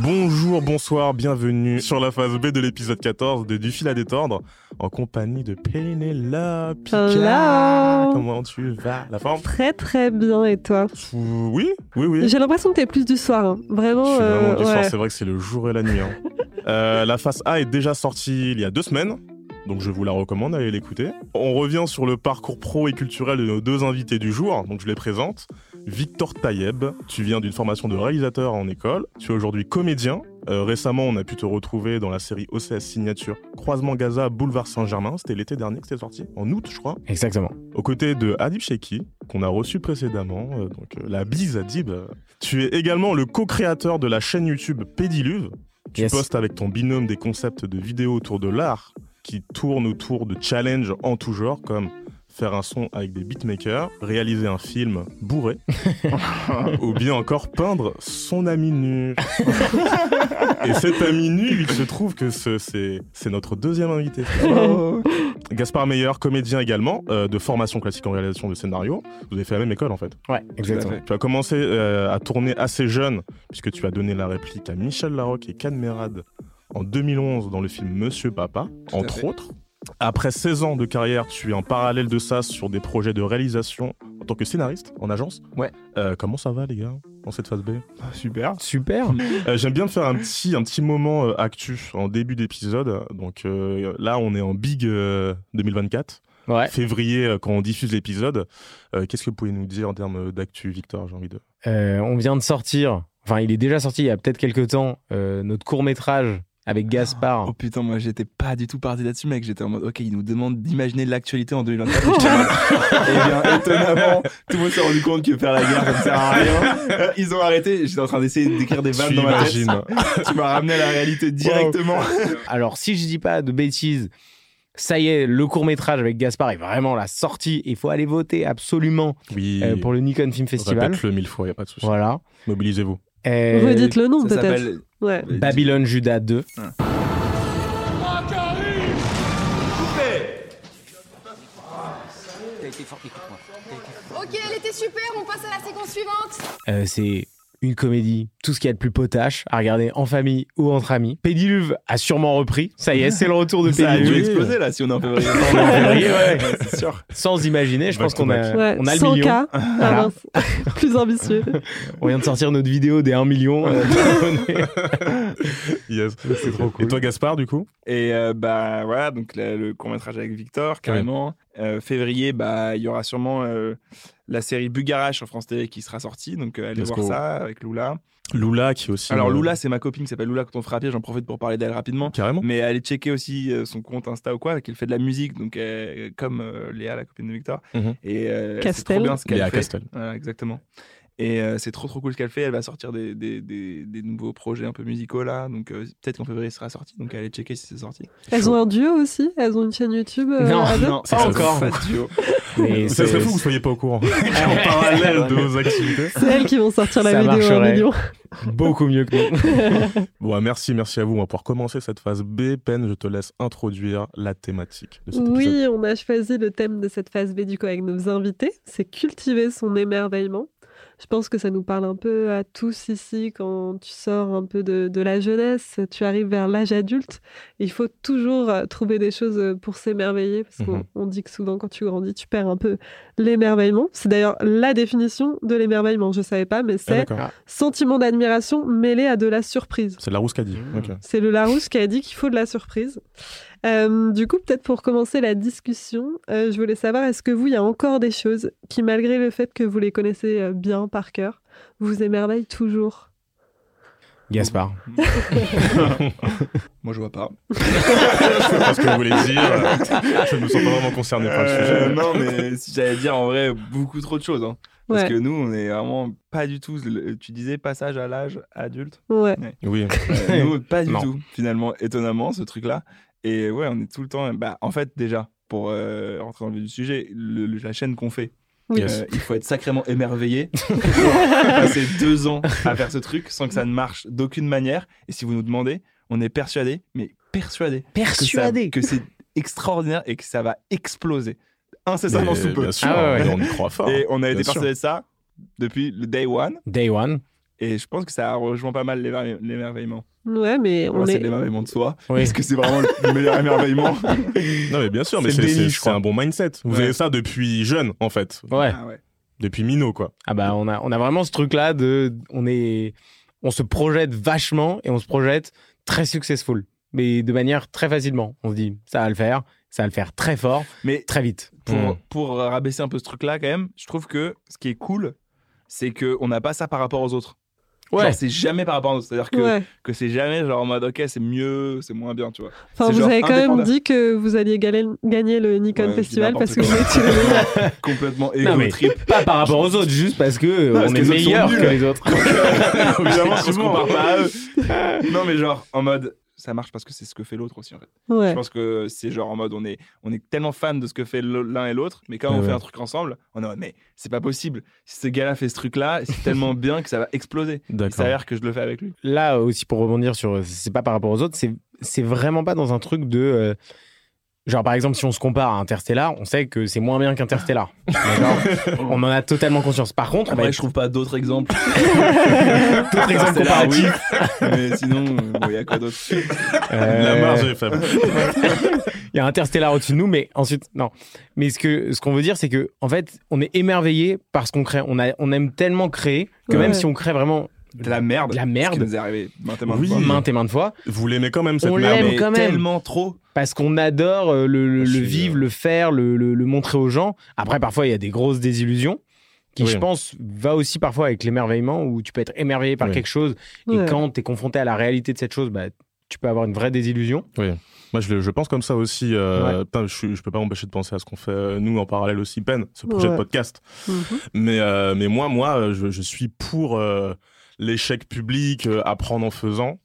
Bonjour, bonsoir, bienvenue sur la phase B de l'épisode 14 de Du fil à détendre en compagnie de Pénélope. Hello. Comment tu vas? La forme? Très très bien et toi? Oui, oui, oui. J'ai l'impression que t'es plus du soir, hein. vraiment. Je suis vraiment euh, du soir, ouais. c'est vrai que c'est le jour et la nuit. hein. Euh, la phase A est déjà sortie il y a deux semaines, donc je vous la recommande, allez l'écouter. On revient sur le parcours pro et culturel de nos deux invités du jour, donc je les présente. Victor Tayeb, tu viens d'une formation de réalisateur en école, tu es aujourd'hui comédien. Euh, récemment, on a pu te retrouver dans la série OCS Signature Croisement Gaza, Boulevard Saint-Germain. C'était l'été dernier que c'était sorti, en août, je crois. Exactement. Aux côtés de Adib Sheiki, qu'on a reçu précédemment, euh, donc euh, la bise Adib. Tu es également le co-créateur de la chaîne YouTube Pédiluve. Tu Yes. postes avec ton binôme des concepts de vidéos autour de l'art qui tournent autour de challenges en tout genre, comme faire un son avec des beatmakers, réaliser un film bourré, ou bien encore peindre son ami nu. Et cet ami nu, il se trouve que ce- c'est notre deuxième invité. Gaspard Meyer, comédien également, euh, de formation classique en réalisation de scénario. Vous avez fait la même école en fait. Ouais, exactement. Tu as commencé euh, à tourner assez jeune, puisque tu as donné la réplique à Michel Larocque et Can Merad en 2011 dans le film Monsieur Papa, entre fait. autres. Après 16 ans de carrière, tu es en parallèle de ça sur des projets de réalisation en tant que scénariste en agence. Ouais. Euh, comment ça va les gars dans cette phase B? Super. Super. Euh, J'aime bien faire un petit, un petit moment euh, actu en début d'épisode. Donc euh, là, on est en big euh, 2024, Ouais. février, quand on diffuse l'épisode. Euh, Qu'est-ce que vous pouvez nous dire en termes d'actu, Victor J'ai envie de. Euh, on vient de sortir, enfin, il est déjà sorti il y a peut-être quelques temps, euh, notre court-métrage avec Gaspard. Oh putain, moi j'étais pas du tout parti là-dessus, mec. J'étais en mode, ok, ils nous demandent d'imaginer l'actualité en 2024. Et Eh bien, étonnamment, tout le monde s'est rendu compte que faire la guerre, ça ne sert à rien. Euh, Ils ont arrêté. J'étais en train d'essayer d'écrire des vannes Tu dans ma tête. Tu m'as ramené à la réalité directement. Alors, si je dis pas de bêtises, ça y est, le court-métrage avec Gaspard est vraiment la sortie. Il faut aller voter absolument Oui. euh, pour le Nikon Film Festival. Répète-le mille fois, il n'y a pas de souci. Voilà. Mobilisez-vous. Euh, Redites le nom peut-être. Ouais. Babylone Judas 2. Ok, elle était super, on passe à la séquence suivante. Euh, c'est une comédie, tout ce qu'il y a de plus potache à regarder en famille ou entre amis. Pédiluve a sûrement repris. Ça y est, c'est le retour de Ça a dû Pédiluve. exploser là si on est en février. Ouais. c'est sûr. Sans imaginer, je pense qu'on a, Ouais, on a le 100 million. cas. Ah. Plus ambitieux. On vient de sortir notre vidéo des 1 million. euh. Yes. C'est trop cool. Et toi, Gaspard, du coup? Et euh, bah voilà, donc le, le court-métrage avec Victor, carrément. Euh, février, bah il y aura sûrement euh, la série Bugarage sur France TV qui sera sortie, donc euh, allez Let's voir go. ça avec Lula. Lula, qui est aussi. Alors euh, Lula, c'est ma copine qui s'appelle Lula quand on fera pied, j'en profite pour parler d'elle rapidement. Carrément. Mais allez checker aussi euh, son compte Insta ou quoi, qu'elle fait de la musique, donc euh, comme euh, Léa, la copine de Victor. Mhm. Et euh, Castel. trop bien ce qu'elle Léa fait. Castel. Voilà, exactement. Et euh, c'est trop trop cool ce qu'elle fait. Elle va sortir des, des, des, des nouveaux projets un peu musicaux là. Donc euh, peut-être qu'en février ce sera sorti. Donc allez checker si c'est sorti. Elles ont un duo aussi? Elles ont une chaîne YouTube euh, Non, non, c'est pas ça. encore. Pas de duo. Mais Ça c'est- serait fou que vous soyez pas au courant. en parallèle de vos activités. C'est elles qui vont sortir la Ça vidéo million. beaucoup mieux que nous. Bon, merci, merci à vous. On va pouvoir commencer cette phase B. Pen, je te laisse introduire la thématique de cet épisode. Oui, on a choisi le thème de cette phase B du coup avec nos invités. C'est cultiver son émerveillement. Je pense que ça nous parle un peu à tous ici quand tu sors un peu de, de la jeunesse, tu arrives vers l'âge adulte. Il faut toujours euh, trouver des choses euh, pour s'émerveiller parce qu'on on dit que souvent quand tu grandis, tu perds un peu l'émerveillement. C'est d'ailleurs la définition de l'émerveillement. Je savais pas, mais Ah, c'est d'accord. sentiment d'admiration mêlé à de la surprise. C'est Larousse qui a dit. Mmh. Ok. C'est le Larousse qui a dit qu'il faut de la surprise. Euh, du coup, peut-être pour commencer la discussion, euh, je voulais savoir, est-ce que vous, il y a encore des choses qui, malgré le fait que vous les connaissez euh, bien par cœur, vous émerveillent toujours? Gaspard. Moi je vois pas. Je sais pas ce que vous voulez dire. Je ne me sens pas vraiment concerné par le Euh, sujet. non, mais si j'allais dire en vrai beaucoup trop de choses. hein. Parce Ouais. que nous, on est vraiment pas du tout. Tu disais passage à l'âge adulte. Ouais. Oui. Euh, nous, pas du Non. tout, finalement, étonnamment, ce truc-là. Et ouais, on est tout le temps. Bah, en fait, déjà, pour euh, rentrer dans le vif du sujet, le- le- la chaîne qu'on fait, Oui. Euh, il faut être sacrément émerveillé. pour passer deux ans à faire ce truc sans que ça ne marche d'aucune manière. Et si vous nous demandez, on est persuadé, mais persuadé, Persuadé. que c'est extraordinaire et que ça va exploser. incessamment sous peu. Bien sûr, Ah ouais, ouais. on y croit fort. Et on a été Bien sûr. persuadé de ça depuis le day one. Day one. Et je pense que ça rejoint pas mal l'émer- l'émerveillement. Ouais, mais Enfin, on c'est est. l'émerveillement de soi. Oui. Parce que c'est vraiment le meilleur émerveillement. Non, mais bien sûr, mais C'est c'est c'est- c'est un bon mindset. Vous Ouais. avez ça depuis jeune, en fait. Ouais. Ah ouais. Depuis minot, quoi. Ah bah on a on a vraiment ce truc là de on est on se projette vachement et on se projette très successful mais de manière très facilement. On se dit ça va le faire, ça va le faire très fort, Mais très vite. pour, Mm. pour rabaisser un peu ce truc-là, quand même, je trouve que ce qui est cool, c'est qu'on n'a pas ça par rapport aux autres. Ouais. Genre, c'est jamais par rapport aux autres. C'est-à-dire que, Ouais. que c'est jamais genre en mode, ok, c'est mieux, c'est moins bien, tu vois. Enfin, c'est vous genre avez quand même dit que vous alliez galer- gagner le Nikon Ouais, Festival parce que vous étiez le meilleur. Complètement égo trip. pas par rapport aux autres, juste parce que on est meilleur que les autres. Évidemment qu'on se compare pas à eux. non, mais genre, en mode, ça marche parce que c'est ce que fait l'autre aussi, en fait. Ouais. Je pense que c'est genre en mode, on est, on est tellement fan de ce que fait l'un et l'autre, mais quand Ouais, on fait un truc ensemble, on est en mode, mais c'est pas possible. Si ce gars-là fait ce truc-là, c'est tellement bien que ça va exploser. Il s'avère que je le fais avec lui. Là aussi pour rebondir sur c'est pas par rapport aux autres, c'est c'est vraiment pas dans un truc de euh, genre par exemple si on se compare à Interstellar, on sait que c'est moins bien qu'Interstellar. On en a totalement conscience. Par contre, Après, être- je trouve pas d'autres exemples. d'autres exemples là, oui. comparatifs. mais sinon, il y a quoi d'autre? Euh, La marge est faible. Il y a Interstellar au-dessus de nous, mais ensuite, non. Mais ce que ce qu'on veut dire, c'est que en fait, on est émerveillé par ce qu'on crée. On, a, on aime tellement créer que Ouais. même si on crée vraiment De la merde. de la Ce qui merde, nous est arrivé maintes et maintes Oui. fois. maintes et maintes fois, Vous l'aimez quand même, cette On merde. l'aime Mais quand même. tellement trop. parce qu'on adore euh, le, le- Je le suis, vivre, euh, le faire, le, le- le montrer aux gens. Après, parfois, il y a des grosses désillusions qui, Oui. je pense, va aussi parfois avec l'émerveillement où tu peux être émerveillé par Oui. quelque chose et Ouais. quand tu es confronté à la réalité de cette chose, bah, tu peux avoir une vraie désillusion. Moi, je, pense comme ça aussi. euh, putain, je, je peux pas m'empêcher de penser à ce qu'on fait, nous, en parallèle aussi, Pen, ce projet Ouais. de podcast. Mhm. Mais, euh, mais moi, moi je, je suis pour euh, l'échec public, euh, apprendre en faisant,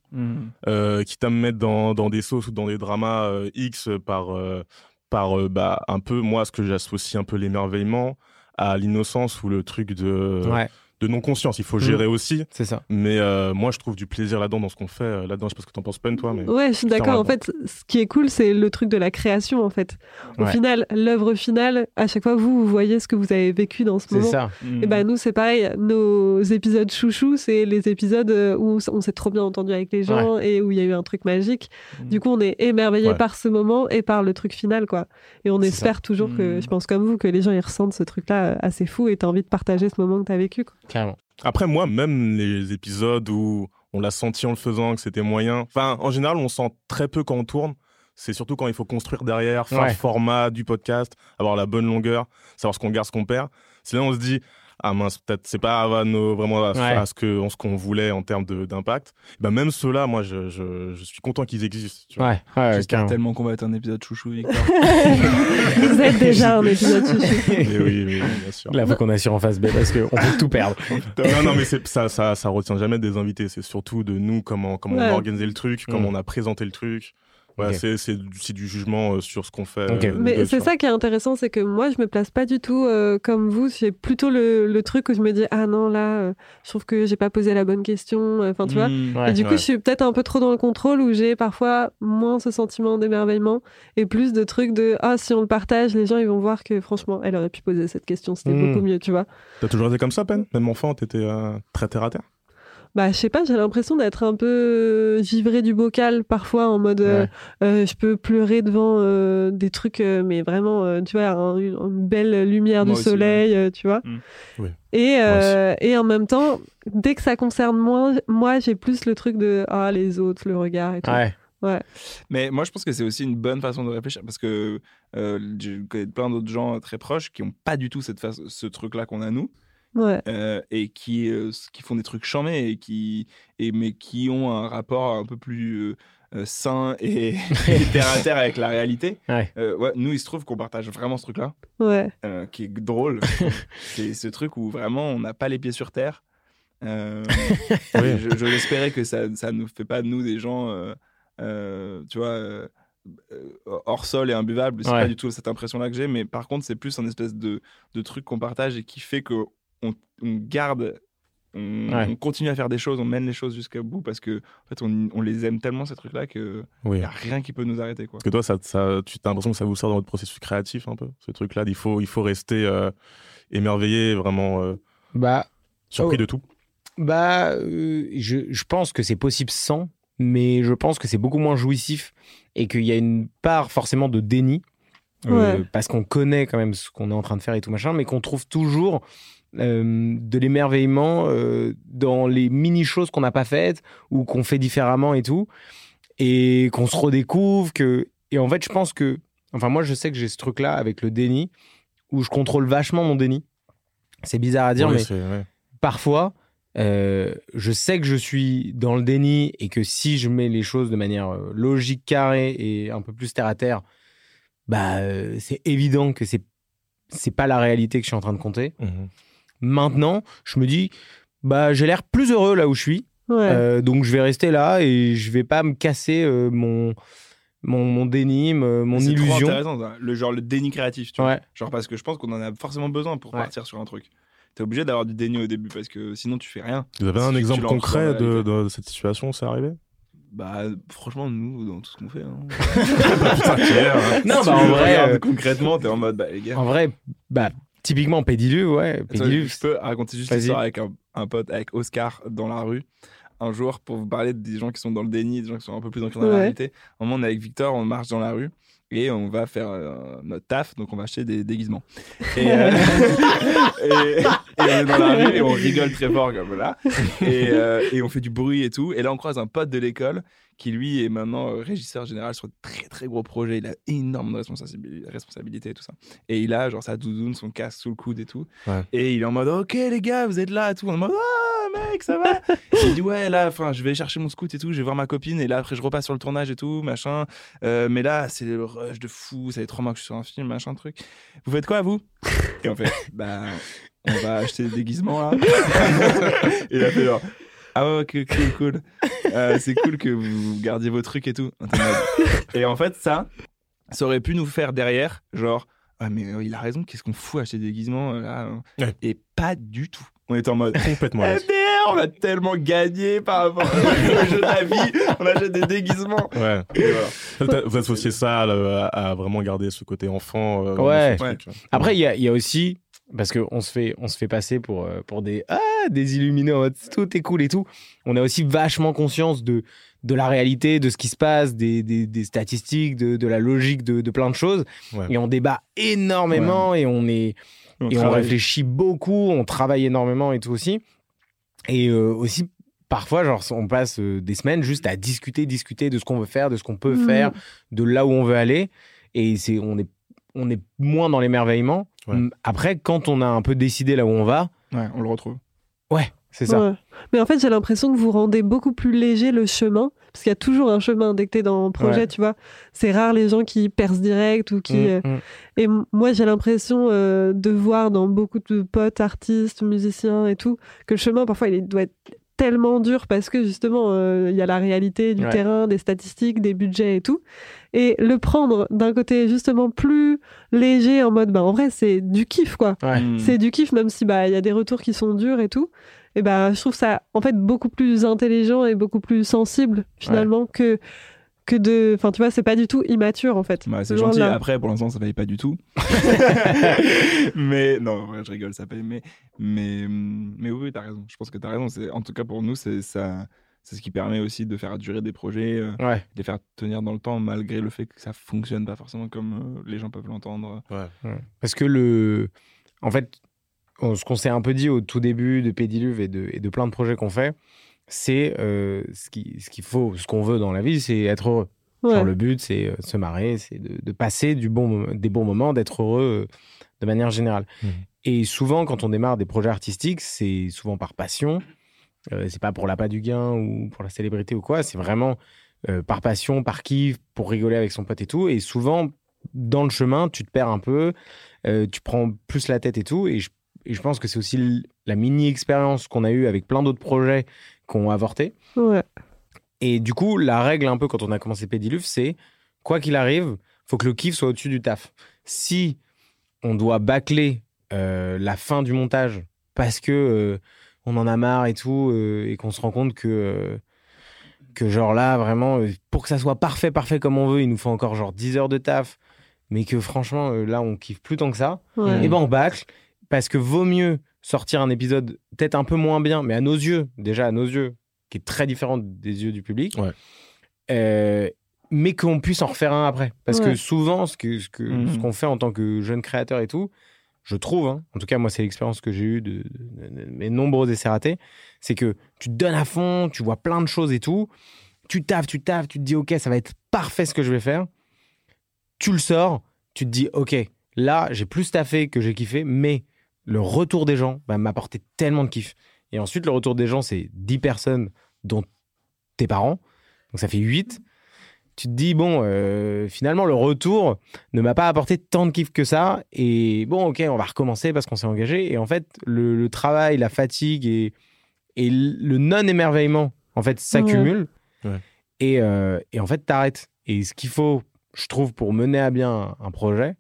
euh, quitte à me mettre dans, dans des sauces ou dans des dramas euh, X par, euh, par euh, bah, un peu, moi, ce que j'associe un peu l'émerveillement à l'innocence ou le truc de, Ouais, de non-conscience. Il faut Mm. gérer aussi. c'est ça. Mais euh, moi, je trouve du plaisir là-dedans, dans ce qu'on fait. euh, Là-dedans, je sais pas ce que t'en penses, Pen, toi. Mais... Ouais, je suis d'accord. En fait, ce qui est cool, c'est le truc de la création, en fait. Au Ouais. final, l'œuvre finale, à chaque fois, vous, vous voyez ce que vous avez vécu dans ce C'est moment. ça. Et ben nous, c'est pareil. Nos épisodes chouchou, c'est les épisodes où on s'est trop bien entendu avec les gens et où il y a eu un truc magique. Mm. Du coup, on est émerveillé Ouais. par ce moment et par le truc final, quoi. Et on C'est espère toujours que, Mm. je pense comme vous, que les gens ils ressentent ce truc-là euh, assez fou et t'as envie de partager ce moment que t'as vécu. Quoi. Carrément. Après, moi, même les épisodes où on l'a senti en le faisant, que c'était moyen. Enfin, en général, on sent très peu quand on tourne. C'est surtout quand il faut construire derrière, faire Ouais. le format du podcast, avoir la bonne longueur, savoir ce qu'on garde, ce qu'on perd. C'est là où on se dit, ah mince, peut-être c'est pas à nos- vraiment à, ce- Ouais. à ce que- en ce qu'on voulait en termes de- d'impact. Ben, même ceux-là, moi, je, je- je suis content qu'ils existent. tu vois. Ouais, ouais, J'espère tellement qu'on va être un épisode chouchou, Victor. vous êtes déjà un épisode chouchou. Mais oui, oui, bien sûr. Là, faut qu'on assure en face B parce qu'on peut tout perdre. non, non, mais ça, ça, ça retient jamais des invités. C'est surtout de nous, comment, comment Ouais. on a organisé le truc, comment Mm. on a présenté le truc. Ouais, c'est, c'est, du- c'est du jugement euh, sur ce qu'on fait. Euh, Mais deux, c'est ça qui est intéressant, c'est que moi, je me place pas du tout euh, comme vous. C'est plutôt le, le truc où je me dis, ah non, là, euh, je trouve que j'ai pas posé la bonne question. Enfin, tu vois. Mm. Ouais. Et du coup, ouais. je suis peut-être un peu trop dans le contrôle où j'ai parfois moins ce sentiment d'émerveillement et plus de trucs de ah si on le partage, les gens ils vont voir que franchement, elle aurait pu poser cette question, c'était Mm. beaucoup mieux, tu vois. T'as toujours été comme ça, Pen Même enfant, t'étais euh, très terre à terre? Bah je sais pas, j'ai l'impression d'être un peu givré du bocal parfois en mode euh, Ouais. euh, je peux pleurer devant euh, des trucs euh, mais vraiment euh, tu vois un- une, une belle lumière Moi du aussi, soleil, euh, tu vois. Mm. Oui. Et euh, et en même temps, dès que ça concerne moi, moi j'ai plus le truc de ah les autres, le regard et tout. Ouais. Mais moi, je pense que c'est aussi une bonne façon de réfléchir parce que euh, je connais plein d'autres gens très proches qui n'ont pas du tout cette face- ce truc-là qu'on a nous Ouais. euh, et qui, euh, qui font des trucs chamés et qui, et, mais qui ont un rapport un peu plus euh, sain et, et terre à terre avec la réalité. Ouais. Ouais, nous, il se trouve qu'on partage vraiment ce truc-là qui est drôle. c'est ce truc où vraiment on n'a pas les pieds sur terre. Je, je l'espérais que ça ne nous fait pas de nous des gens, tu vois, hors sol et imbuvables. C'est Ouais. pas du tout cette impression-là que j'ai, mais par contre, c'est plus un espèce de, de truc qu'on partage et qui fait que on, on garde on, Ouais. on continue à faire des choses, on mène les choses jusqu'au bout parce que en fait, on, on les aime tellement ces trucs-là que Oui. y a rien qui peut nous arrêter quoi. Parce que toi, ça, ça, tu as l'impression que ça vous sert dans votre processus créatif un peu, ce truc-là. Il faut, il faut rester euh, émerveillé, vraiment euh, Bah, surpris Oh. de tout. Bah, euh, je, je pense que c'est possible sans, mais je pense que c'est beaucoup moins jouissif et qu'il y a une part forcément de déni. euh, Ouais. parce qu'on connaît quand même ce qu'on est en train de faire et tout machin, mais qu'on trouve toujours euh, de l'émerveillement euh, dans les mini-choses qu'on n'a pas faites ou qu'on fait différemment et tout, et qu'on se redécouvre. Que... Et en fait, je pense que, enfin, moi, je sais que j'ai ce truc-là avec le déni, où je contrôle vachement mon déni. C'est bizarre à dire, mais ouais. parfois, euh, je sais que je suis dans le déni et que si je mets les choses de manière logique, carrée et un peu plus terre à terre, bah, c'est évident que c'est c'est pas la réalité que je suis en train de compter. Mhm. Maintenant, je me dis, bah, j'ai l'air plus heureux là où je suis, Ouais. euh, donc je vais rester là et je vais pas me casser euh, mon, mon mon déni, me- mon C'est illusion. intéressant ça. le genre le déni créatif tu vois. Genre parce que je pense qu'on en a forcément besoin pour Ouais. partir sur un truc. T'es obligé d'avoir du déni au début parce que sinon tu fais rien. Vous avez Si un exemple concret de, cette situation, c'est arrivé? Bah franchement nous dans tout ce qu'on fait. Hein. Non, Si bah, en vrai, euh, concrètement t'es en mode bah les gars. En vrai, bah, typiquement Pédiluve, ouais. Je peux raconter juste l'histoire avec un, un pote, avec Oscar, dans la rue, un jour, pour vous parler des gens qui sont dans le déni, des gens qui sont un peu plus dans la Ouais. réalité. Un moment, on est avec Victor, on marche dans la rue et on va faire euh, notre taf, donc on va acheter des déguisements. Et, euh, et, et on est dans la rue et on rigole très fort comme là. Et, euh, et on fait du bruit et tout. Et là, on croise un pote de l'école qui, lui, est maintenant euh, régisseur général sur de très très gros projets. Il a énormément de responsabili- responsabilités et tout ça. Et il a genre sa doudoune, son casque sous le coude et tout. Ouais. Et il est en mode Ok, les gars, vous êtes là et tout. On est en mode Ah, mec, ça va Il dit Ouais, là, enfin, je vais chercher mon scout et tout. Je vais voir ma copine. Et là, après, je repasse sur le tournage et tout, machin. Euh, mais là, c'est le rush de fou. Ça fait trois mois que je suis sur un film, machin, truc. Vous faites quoi, vous? Et en fait, bah, on va acheter des déguisements là. et il a fait genre. Ah ouais, ok, cool, cool. Euh, c'est cool que vous gardiez vos trucs et tout. Et en fait, ça, ça aurait pu nous faire derrière, genre, ah mais euh, il a raison, qu'est-ce qu'on fout à acheter des déguisements euh, là hein Ouais. Et pas du tout. On était en mode, Complètement. eh merde, on a tellement gagné par rapport au jeu de la vie, on achète des déguisements. Ouais. Voilà. Vous associez ça à, vraiment garder ce côté enfant. euh, Ouais. ce truc, ouais. Après, il y a, il y a aussi, parce qu'on se fait, on se fait passer pour, euh, pour des, ah, des illuminés en mode tout est cool et tout. On a aussi vachement conscience de, de la réalité, de ce qui se passe, des, des, des statistiques, de, de la logique de, de plein de choses. Ouais. Et on débat énormément et on est, On et on réfléchit beaucoup, on travaille énormément et tout aussi. Et euh, aussi, parfois, genre, on passe euh, des semaines juste à discuter, discuter de ce qu'on veut faire, de ce qu'on peut Mhm. faire, de là où on veut aller. Et c'est, on est, on est moins dans l'émerveillement. Ouais. Après, quand on a un peu décidé là où on va, Ouais, on le retrouve. ouais, c'est ça. Ouais. Mais en fait, j'ai l'impression que vous rendez beaucoup plus léger le chemin, parce qu'il y a toujours un chemin dès que t'es dans un projet, Ouais. tu vois. C'est rare les gens qui percent direct ou qui. Hum, euh, hum. Et moi, j'ai l'impression euh, de voir dans beaucoup de potes, artistes, musiciens et tout, que le chemin, parfois, il doit être tellement dur parce que justement, euh, il y a la réalité du Ouais. terrain, des statistiques, des budgets et tout. Et le prendre d'un côté justement plus léger, en mode, bah, en vrai, c'est du kiff, quoi. Ouais. Mm. C'est du kiff, même si bah il y a des retours qui sont durs et tout. Et bah je trouve ça en fait beaucoup plus intelligent et beaucoup plus sensible finalement que que de. Enfin tu vois, c'est pas du tout immature en fait. Bah, c'est gentil. là. Après, pour l'instant, ça paye pas du tout. mais non, en vrai, je rigole, ça paye. Mais, mais, mais oui, t'as raison. Je pense que t'as raison. C'est, en tout cas, pour nous, c'est, ça, c'est ce qui permet aussi de faire durer des projets, euh, Ouais. de les faire tenir dans le temps, malgré le fait que ça fonctionne pas forcément comme euh, les gens peuvent l'entendre. Parce que le. En fait, on- ce qu'on s'est un peu dit au tout début de Pédiluve et de, et de plein de projets qu'on fait, c'est euh, ce qui- ce qu'il faut, ce qu'on veut dans la vie, c'est être heureux. Ouais. Genre, le but, c'est euh, se marrer, c'est de, de passer du bon, des bons moments, d'être heureux euh, de manière générale. Mhm. Et souvent, quand on démarre des projets artistiques, c'est souvent par passion. Euh, c'est pas pour l'appât du gain ou pour la célébrité ou quoi. C'est vraiment euh, par passion, par kiff, pour rigoler avec son pote et tout. Et souvent, dans le chemin, tu te perds un peu, euh, tu prends plus la tête et tout. Et je, et je pense que c'est aussi la mini-expérience qu'on a eue avec plein d'autres projets qui ont avorté. Ouais. Et du coup, la règle un peu quand on a commencé Pédiluve, c'est quoi qu'il arrive, faut que le kiff soit au-dessus du taf. Si on doit bâcler euh, la fin du montage parce que euh, on en a marre et tout, euh, et qu'on se rend compte que, que genre là, vraiment, pour que ça soit parfait, parfait comme on veut, il nous faut encore genre 10 heures de taf, mais que franchement, là, on kiffe plus tant que ça, Ouais. et ben on bâcle, parce que vaut mieux sortir un épisode peut-être un peu moins bien, mais à nos yeux, déjà à nos yeux, qui est très différent des yeux du public, Ouais. euh, mais qu'on puisse en refaire un après. Parce que souvent, ce que ce que- Mhm. ce qu'on fait en tant que jeune créateur et tout, je trouve, hein, en tout cas moi c'est l'expérience que j'ai eue de, de- de- de mes nombreux essais ratés, c'est que tu te donnes à fond, tu vois plein de choses et tout, tu taffes, tu taffes, tu te dis ok ça va être parfait ce que je vais faire, tu le sors, tu te dis ok là j'ai plus taffé que j'ai kiffé, mais le retour des gens bah, m'a apporté tellement de kiff. Et ensuite le retour des gens c'est 10 personnes dont tes parents, donc ça fait 8. Tu te dis, bon, euh, finalement, le retour ne m'a pas apporté tant de kiff que ça. Et bon, ok, on va recommencer parce qu'on s'est engagé. Et en fait, le, le travail, la fatigue et, et le non-émerveillement, en fait, s'accumulent. Ouais. Et, euh, et en fait, t'arrêtes. Et ce qu'il faut, je trouve, pour mener à bien un projet,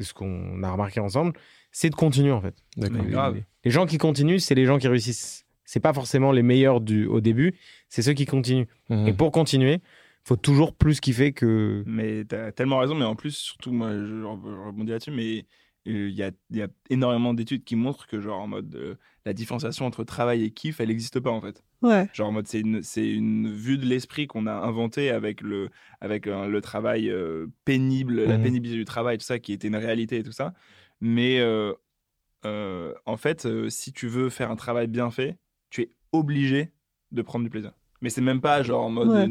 ce qu'on a remarqué ensemble, c'est de continuer, en fait. D'accord. Mais grave. Les, gens qui continuent, c'est les gens qui réussissent. C'est pas forcément les meilleurs du, au début, c'est ceux qui continuent. Mhm. Et pour continuer, faut toujours plus kiffer que. Mais t'as tellement raison, mais en plus, surtout, moi, je, je rebondis là-dessus, mais euh, il y, a, il y a énormément d'études qui montrent que, genre, en mode, euh, la différenciation entre travail et kiff, elle n'existe pas, en fait. Ouais. Genre, en mode, c'est une, c'est une vue de l'esprit qu'on a inventée avec le, avec euh, le travail euh, pénible, la Mhm. pénibilité du travail, tout ça, qui était une réalité et tout ça. Mais euh, euh, en fait, euh, si tu veux faire un travail bien fait, tu es obligé de prendre du plaisir. Mais c'est même pas genre en mode, Ouais.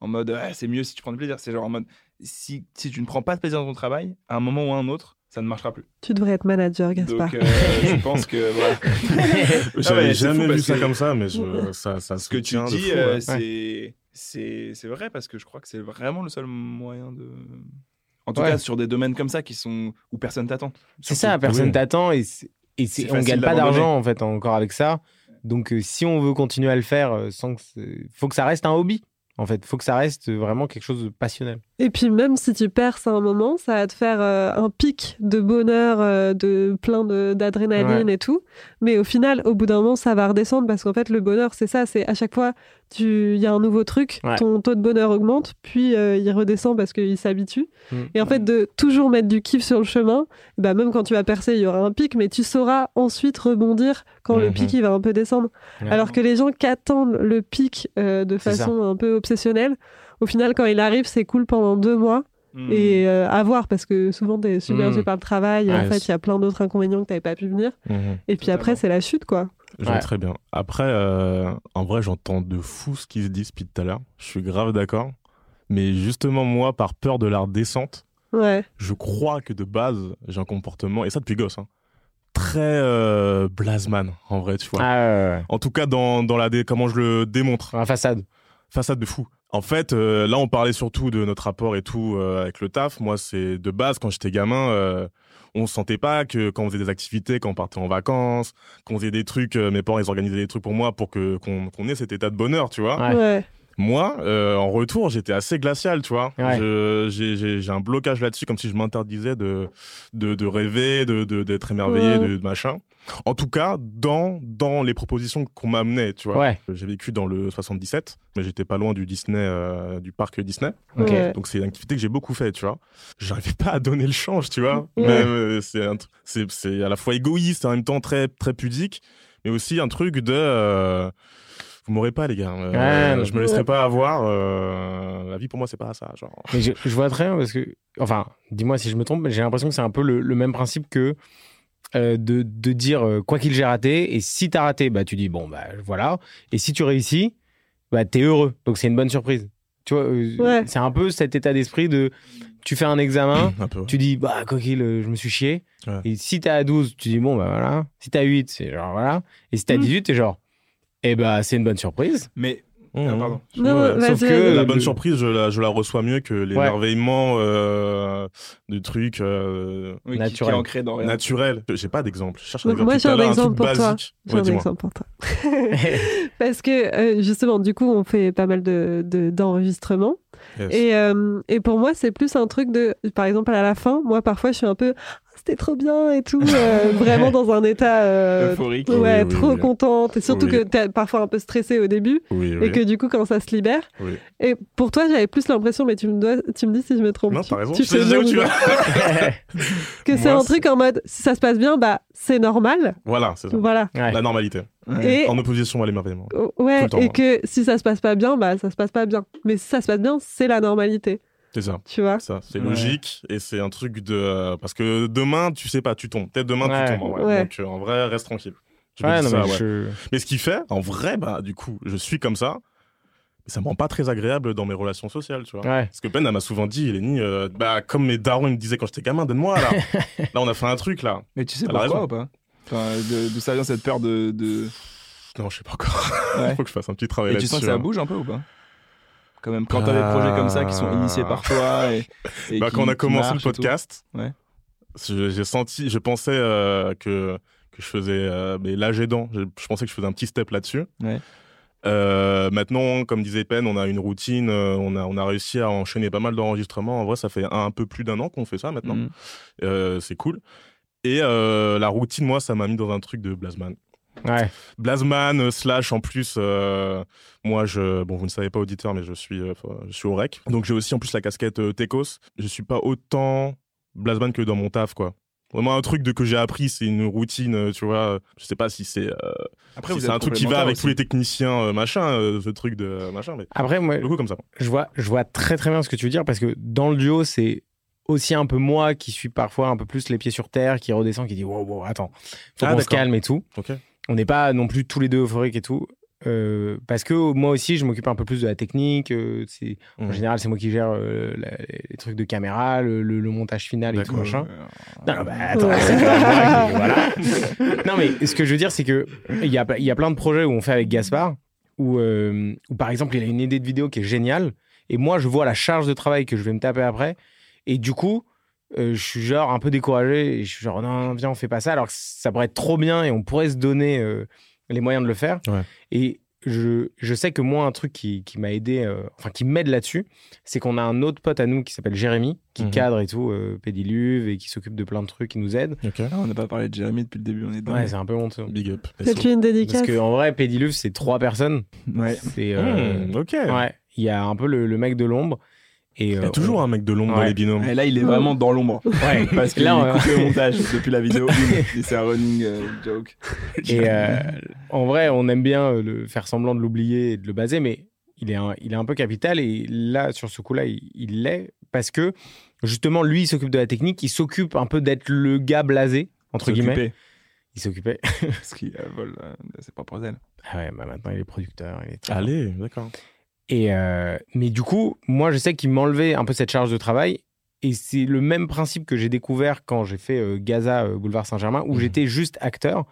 en mode Ah, c'est mieux si tu prends du plaisir. C'est genre en mode si, si tu ne prends pas de plaisir dans ton travail, à un moment ou à un autre, ça ne marchera plus. Tu devrais être manager, Gaspard. Donc, euh, je pense que. J'avais ouais, c'est jamais vu ça que- comme ça, mais je- ça, ça Ce que tu dis, euh, ouais. c'est c'est c'est vrai parce que je crois que c'est vraiment le seul moyen de. En tout Ouais. cas, sur des domaines comme ça qui sont où personne t'attend. C'est ça, personne Oui. t'attend et, et on gagne pas d'argent en fait encore avec ça. Donc euh, si on veut continuer à le faire euh, sans que faut que ça reste un hobby. En fait, faut que ça reste vraiment quelque chose de passionnel. Et puis même si tu perces à un moment, ça va te faire euh, un pic de bonheur, euh, de plein d'adrénaline et tout. Mais au final, au bout d'un moment, ça va redescendre parce qu'en fait, le bonheur, c'est ça. C'est à chaque fois, tu- il y a un nouveau truc, Ouais. ton taux de bonheur augmente, puis euh, il redescend parce qu'il s'habitue. Mm. Et en fait, de toujours mettre du kiff sur le chemin, bah, même quand tu vas percer, il y aura un pic, mais tu sauras ensuite rebondir quand le Mhm. pic il va un peu descendre. Alors que les gens qui attendent le pic de façon un peu obsessionnelle, au final, quand il arrive, c'est cool pendant deux mois Hmm. et euh, à voir parce que souvent t'es submergé Mm. par le travail et en fait il y a plein d'autres inconvénients que t'avais pas pu venir Mhm. et puis après c'est la chute quoi Je vois Ouais. très bien. Après, euh, en vrai, j'entends de fou ce qui se dit depuis tout à l'heure. Je suis grave d'accord. Mais justement, moi, par peur de la descente, ouais je crois que de base, j'ai un comportement, et ça depuis gosse, hein, très euh, blasman, en vrai, tu vois. Ah, ouais, ouais. En tout cas, dans, dans la dé- comment je le démontre. Un façade. façade de fou. En fait, euh, là, on parlait surtout de notre rapport et tout euh, avec le taf. Moi, c'est de base, quand j'étais gamin, euh, on sentait pas que quand on faisait des activités, quand on partait en vacances, qu'on faisait des trucs, euh, mes parents, ils organisaient des trucs pour moi pour que qu'on qu'on ait cet état de bonheur, tu vois. Ouais. ouais Moi, euh, en retour, j'étais assez glacial, tu vois. Ouais. J'ai j'ai- j'ai un blocage là-dessus, comme si je m'interdisais de, de, de rêver, de de- d'être émerveillé, Ouais. de, de machin. En tout cas, dans, dans les propositions qu'on m'amenait, tu vois. Ouais. J'ai vécu dans le 77, mais j'étais pas loin du Disney, euh, du parc Disney. Donc c'est une activité que j'ai beaucoup fait, tu vois. J'arrivais pas à donner le change, tu vois. Ouais. Euh, c'est à la fois égoïste, en même temps très très pudique, mais aussi un truc de euh, vous m'aurez pas les gars. Euh, Ouais, je me laisserai pas avoir. euh, la vie pour moi c'est pas ça, genre. Mais je, je vois très bien parce que, enfin, dis-moi si je me trompe, mais j'ai l'impression que c'est un peu le, le même principe que de, de dire euh, quoi qu'il j'ai raté. Et si t'as raté, bah tu dis bon, bah voilà. Et si tu réussis, bah t'es heureux. Donc c'est une bonne surprise. Tu vois, euh, Ouais. c'est un peu cet état d'esprit de tu fais un examen, Un peu. ouais. tu dis bah quoi qu'il, euh, je me suis chié. Ouais. Et si t'as à 12, tu dis bon, bah voilà. Si t'as 8, c'est genre voilà. Et si t'as Mm. 18, t'es genre eh bah c'est une bonne surprise. Mais Mmh. Ah, pardon. non, non, Ouais, sauf que-. La bonne surprise, je la, je la reçois mieux que l'émerveillement euh, du truc euh, oui, qui- qui, Naturel. est ancré dans rien. naturel. J'ai pas d'exemple. Je cherche un exemple. moi j'ai un exemple pour toi basique. j'ai Ouais, un dis-moi. exemple pour toi parce que euh, justement du coup on fait pas mal de de- d'enregistrements Yes. Et, euh, et pour moi, c'est plus un truc de, par exemple, à la fin, moi, parfois, je suis un peu, c'était trop bien et tout, euh, vraiment dans un état euh, Euphorique. ouais, Oui, trop oui. contente et surtout Oui. que t'es parfois un peu stressé au début Oui, et que du coup quand ça se libère. Oui. Et pour toi, j'avais plus l'impression, mais tu me dois, tu me dis si je me trompe. Non, t'as raison. Tu Je sais où tu vas. que c'est un truc en mode si ça se passe bien, bah c'est normal, Voilà, c'est ça. voilà. Ouais. La normalité. Ouais. Et En opposition à l'émerveillement. Ouais, temps, et moi. que si ça se passe pas bien, bah ça se passe pas bien. Mais si ça se passe bien, c'est la normalité, C'est ça. tu vois. Ça, c'est Ouais. logique et c'est un truc de euh, parce que demain tu sais pas tu tombes peut-être demain Ouais. tu tombes en vrai. Ouais. donc euh, en vrai reste tranquille non, ça, mais ouais. je- mais ce qui fait en vrai bah du coup je suis comme ça mais ça me rend pas très agréable dans mes relations sociales tu vois Ouais. parce que Ben elle m'a souvent dit Eleni euh, bah comme mes darons ils me disaient quand j'étais gamin donne-moi là là on a fait un truc là Mais tu sais a pourquoi ou pas? Enfin, de- d'où ça vient cette peur de. de... non je sais pas encore Ouais. faut que je fasse un petit travail Et tu là-dessus sens que ça hein. bouge un peu ou pas? Quand même, quand t'as des projets comme ça qui sont initiés par toi et. et Bah, qui- quand on a commencé le podcast, Ouais. j'ai senti, je pensais euh, que, que je faisais, euh, mais l'âge aidant, je, je pensais que je faisais un petit step là-dessus. Ouais. Euh, maintenant, comme disait Pen, on a une routine, on a, on a réussi à enchaîner pas mal d'enregistrements. En vrai, ça fait un, un peu plus d'un an qu'on fait ça maintenant. Euh, c'est cool. Et la routine, moi, ça m'a mis dans un truc de Blasman. Ouais. Blasman euh, slash en plus euh, moi je bon vous ne savez pas auditeur mais je suis euh, je suis au rec. Donc j'ai aussi en plus la casquette euh, Tecos. Je suis pas autant Blasman que dans mon taf quoi. Vraiment un truc de que j'ai appris c'est une routine tu vois. Je sais pas si c'est euh, Après, si c'est un truc qui va avec aussi. tous les techniciens euh, machin euh, ce truc de euh, machin mais Après, moi, du coup comme ça. je vois, je vois très très bien ce que tu veux dire parce que dans le duo, c'est aussi un peu moi qui suis parfois un peu plus les pieds sur terre, qui redescend, qui dit wow, wow, attends, faut Ah, qu'on se calme et tout. ok On n'est pas non plus tous les deux euphoriques et tout. Euh, parce que moi aussi, je m'occupe un peu plus de la technique. euh, c'est, En Mhm. général, c'est moi qui gère euh, la- les trucs de caméra, le, le- le montage final et tout machin. Non, non, bah, attends, Ouais. voilà. Non, mais ce que je veux dire, c'est que il y a, il y a plein de projets où on fait avec Gaspard, où, euh, où par exemple, il a une idée de vidéo qui est géniale, et moi, je vois la charge de travail que je vais me taper après, et du coup, euh, je suis genre un peu découragé, et je suis genre, non, viens, on fait pas ça, alors que ça pourrait être trop bien, et on pourrait se donner euh, les moyens de le faire. Ouais. Et je, je sais que moi, un truc qui, qui m'a aidé, euh, enfin, qui m'aide là-dessus, c'est qu'on a un autre pote à nous qui s'appelle Jérémy, qui Mhm. cadre et tout, euh, Pédiluve, et qui s'occupe de plein de trucs, qui nous aide. Ah, on n'a pas parlé de Jérémy depuis le début, on est dedans. Ouais, c'est un peu honteux. big up Faites-lui une dédicace. Parce qu'en vrai, Pédiluve, c'est trois personnes. Ouais. C'est, euh, Hmm, ok ouais, il y a un peu le, le mec de l'ombre. Et, il y euh, a toujours un mec de l'ombre dans Ouais. les binômes Et là, il est vraiment dans l'ombre. Ouais. Parce qu'il Là, on- écoute le montage depuis la vidéo. et c'est un running euh, joke. Et euh, en vrai, on aime bien euh, le faire semblant de l'oublier et de le baser, mais il est un, il est un peu capital. Et là, sur ce coup-là, il l'est parce que justement, lui, il s'occupe de la technique, il s'occupe un peu d'être le gars blasé, entre guillemets. Il s'occupait. Parce qu'il euh, vole euh, ses propres ailes. Ah ouais, bah maintenant, il est producteur. Il est très allez d'accord Et euh, mais du coup, moi, je sais qu'il m'enlevait un peu cette charge de travail. Et c'est le même principe que j'ai découvert quand j'ai fait euh, Gaza euh, Boulevard Saint-Germain, où Mhm. j'étais juste acteur.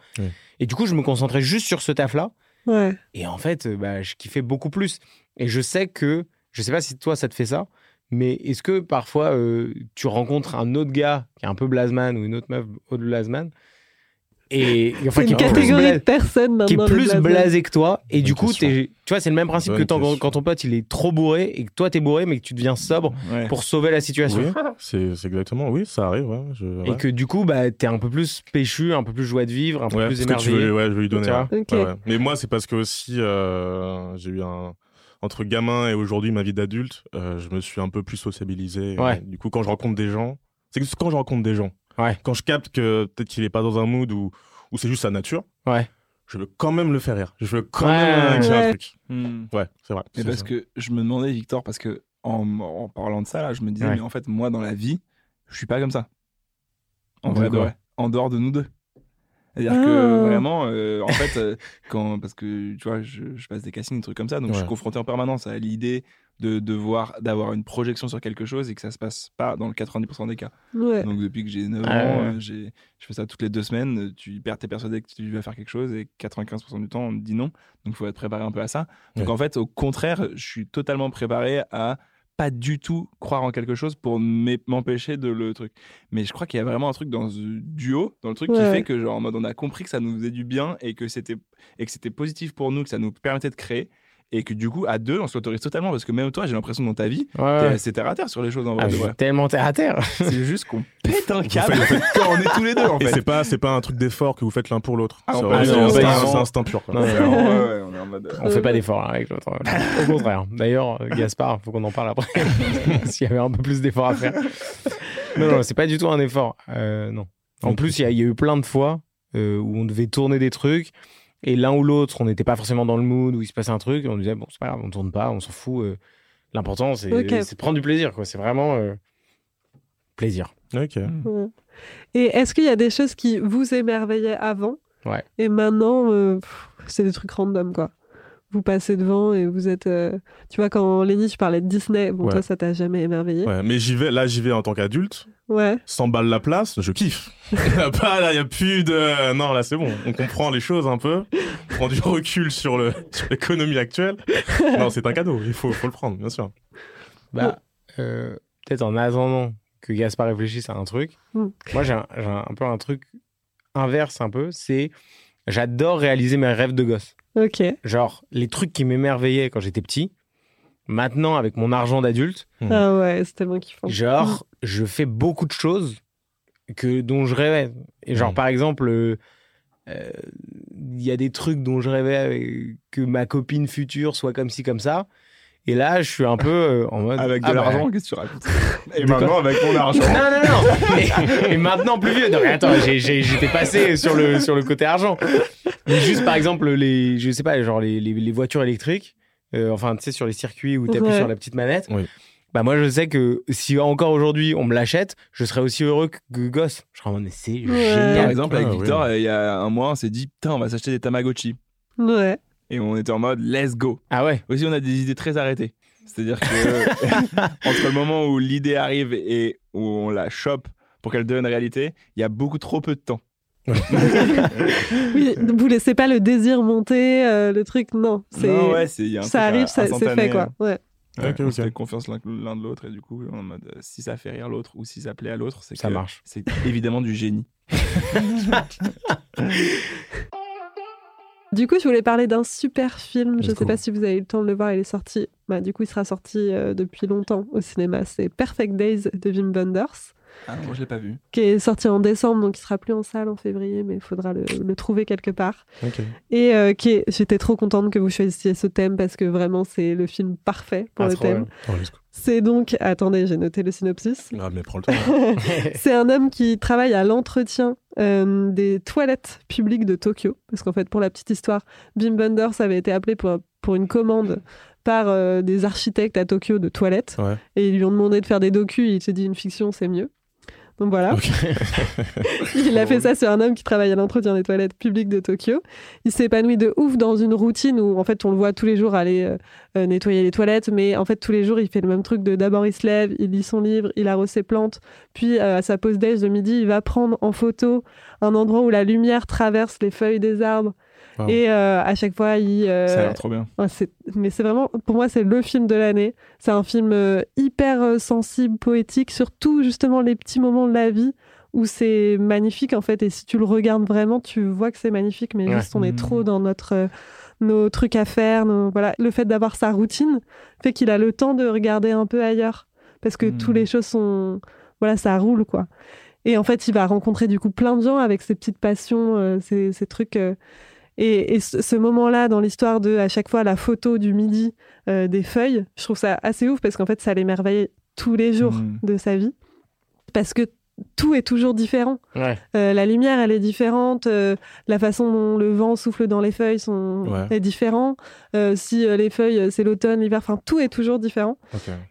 Et du coup, je me concentrais juste sur ce taf-là. Ouais. Et en fait, bah, je kiffais beaucoup plus. Et je sais que, je sais pas si toi, ça te fait ça, mais est-ce que parfois, euh, tu rencontres un autre gars qui est un peu blasman ou une autre meuf autre blasman et, et enfin, C'est qui une est catégorie de personnes qui est plus blasé que toi et du coup tu vois c'est le même principe Bonne que ton- quand ton pote il est trop bourré et que toi t'es bourré mais que tu deviens sobre Ouais. pour sauver la situation oui c'est exactement oui ça arrive ouais, je, et que du coup bah t'es un peu plus péchu un peu plus joie de vivre un peu Ouais, plus tu veux, émerveillé ouais, je vais lui donner. Mais moi, c'est parce que aussi, euh, j'ai eu un. Entre gamin et aujourd'hui, ma vie d'adulte, euh, je me suis un peu plus sociabilisé. Du coup, quand je rencontre des gens, c'est que quand je rencontre des gens, Ouais. quand je capte que peut-être qu'il est pas dans un mood où, où c'est juste sa nature, ouais je veux quand même le faire rire. Je veux quand Ouais, même qu'il y ait un ouais. truc. Hmm. Ouais, c'est vrai. Mais C'est parce ça. que je me demandais, Victor, parce que en, en parlant de ça, là, je me disais, Ouais. mais en fait, moi, dans la vie, je suis pas comme ça. En vrai, de quoi vrai. En dehors de nous deux. C'est-à-dire Ah. que vraiment, euh, en fait, euh, quand, parce que tu vois, je, je passe des castings, des trucs comme ça, donc je suis confronté en permanence à l'idée de devoir d'avoir une projection sur quelque chose et que ça se passe pas dans le 90% des cas. Ouais. Donc depuis que j'ai 9 Ah ans, ouais. euh, j'ai, je fais ça toutes les deux semaines. euh, Tu perds, t'es persuadé que tu vas faire quelque chose et 95% du temps, on te dit non. Donc il faut être préparé un peu à ça. Donc Ouais. en fait, au contraire, je suis totalement préparé à pas du tout croire en quelque chose pour m'empêcher de le truc. Mais je crois qu'il y a vraiment un truc dans ce duo, dans le truc qui fait que genre en mode on a compris que ça nous faisait du bien et que c'était et que c'était positif pour nous, que ça nous permettait de créer. Et que du coup, à deux, on s'autorise totalement parce que même toi, j'ai l'impression dans ta vie, Ouais, t'es assez terre à terre sur les choses en vrai. Ah, de vrai. tellement terre à terre. C'est juste qu'on pète un câble quand on est tous les deux en Et fait. c'est pas, c'est pas un truc d'effort que vous faites l'un pour l'autre. Ah, C'est c'est instinct- c'est pur. quoi. Non, Ouais, non, ouais, ouais, on est en mode. euh, On fait pas d'efforts là, avec l'autre. Au contraire. D'ailleurs, Gaspard, faut qu'on en parle après. S'il y avait un peu plus d'efforts à faire. Non, non, c'est pas du tout un effort. Euh, non. En plus, il y, a- il y a eu plein de fois euh, où on devait tourner des trucs et l'un ou l'autre, on n'était pas forcément dans le mood où il se passait un truc on disait bon, c'est pas grave, on tourne pas, on s'en fout. euh, L'important, c'est de prendre du plaisir, quoi. C'est vraiment euh, plaisir. Ok. Et est-ce qu'il y a des choses qui vous émerveillaient avant? Ouais. Et maintenant, euh, c'est des trucs random, quoi. Vous passez devant et vous êtes. euh, Tu vois, quand Lenny, tu parlais de Disney, bon, Ouais. toi, ça t'a jamais émerveillé. Ouais, mais j'y vais, là, j'y vais en tant qu'adulte. Ouais. 100 balles la place, je kiffe. Pas, là, y a plus de. Non, là, c'est bon. On comprend les choses un peu. On prend du recul sur le, sur l'économie actuelle. Non, c'est un cadeau. Il faut, faut le prendre, bien sûr. Bah, euh, peut-être en attendant que Gaspard réfléchisse à un truc. Mm. Moi, j'ai un, j'ai un peu un truc inverse un peu. C'est j'adore réaliser mes rêves de gosse. Ok. Genre les trucs qui m'émerveillaient quand j'étais petit. Maintenant, avec mon argent d'adulte, Mhm. Ah ouais, c'est tellement kiffant. genre je fais beaucoup de choses que dont je rêvais. Et genre Mhm. par exemple. euh, euh, il y a des trucs dont je rêvais que ma copine future soit comme ci comme ça et là je suis un peu euh, en mode Avec de ah bah, l'argent, qu'est-ce que tu racontes Et maintenant, avec mon argent. Non, non, non. Et, et maintenant, plus vieux. Non, mais attends, j'ai- j'ai- j'étais passé sur le, sur le côté argent. Mais juste, par exemple, les, je sais pas, genre les, les, les voitures électriques, euh, enfin, tu sais, sur les circuits où tu appuies Ouais. sur la petite manette. Oui. Bah, moi, je sais que si encore aujourd'hui on me l'achète, je serais aussi heureux que, gosse. Je serais en mode, mais c'est Ouais. génial. Par exemple, avec Ah, Victor, oui. euh, il y a un mois, on s'est dit, putain, on va s'acheter des Tamagotchi. Ouais. Et on était en mode, let's go. Ah ouais. Aussi, on a des idées très arrêtées. C'est-à-dire que entre le moment où l'idée arrive et où on la chope pour qu'elle devienne réalité, il y a beaucoup trop peu de temps. Oui, vous laissez pas le désir monter, euh, le truc, non. C'est... Non, ouais, y a un ça arrive, c'est fait, quoi. Ouais. Ouais, Ok, on ok. se fait confiance l'un, l'un de l'autre et du coup, on est en mode, euh, si ça fait rire l'autre ou si ça plaît à l'autre, c'est Ça que marche. c'est évidemment du génie. Du coup, je voulais parler d'un super film. Je Let's sais pas si vous avez eu le temps de le voir. Il est sorti. Bah, du coup, il sera sorti euh, depuis longtemps au cinéma. C'est Perfect Days de Wim Wenders, Ah, moi, je l'ai pas vu. qui est sorti en décembre, donc il sera plus en salle en février, mais il faudra le, le trouver quelque part. Et euh, qui est... j'étais trop contente que vous choisissiez ce thème parce que vraiment, c'est le film parfait pour Ah, le thème. Oh. C'est donc, attendez, j'ai noté le synopsis. Grave, mais prends le temps. C'est un homme qui travaille à l'entretien euh, des toilettes publiques de Tokyo. Parce qu'en fait, pour la petite histoire, Wim Wenders avait été appelé pour, pour une commande par euh, des architectes à Tokyo de toilettes. Ouais. Et ils lui ont demandé de faire des docus. Il s'est dit une fiction, c'est mieux. Donc voilà. Il a fait ça sur un homme qui travaille à l'entretien des toilettes publiques de Tokyo. Il s'épanouit de ouf dans une routine où en fait on le voit tous les jours aller euh, euh, nettoyer les toilettes, mais en fait tous les jours il fait le même truc de d'abord il se lève, il lit son livre, il arrose ses plantes, puis euh, à sa pause déj de midi il va prendre en photo un endroit où la lumière traverse les feuilles des arbres Wow. et euh, à chaque fois il euh, Ça a l'air trop bien. Mais c'est vraiment, pour moi, c'est le film de l'année. C'est un film euh, hyper sensible, poétique, surtout justement les petits moments de la vie où c'est magnifique en fait. Et si tu le regardes vraiment, tu vois que c'est magnifique, mais Ouais. juste on est Mhm. trop dans notre nos trucs à faire. nos- voilà, le fait d'avoir sa routine fait qu'il a le temps de regarder un peu ailleurs parce que toutes les choses sont, voilà, ça roule quoi. Et en fait, il va rencontrer du coup plein de gens avec ses petites passions, euh, ces trucs. euh, et, et ce, ce moment-là dans l'histoire de à chaque fois la photo du midi euh, des feuilles, je trouve ça assez ouf parce qu'en fait ça l'émerveille tous les jours Mhm. de sa vie parce que tout est toujours différent. Ouais. Euh, la lumière, elle est différente. euh, la façon dont le vent souffle dans les feuilles sont, Ouais. est différent. Euh, si les feuilles, c'est l'automne, l'hiver, enfin tout est toujours différent.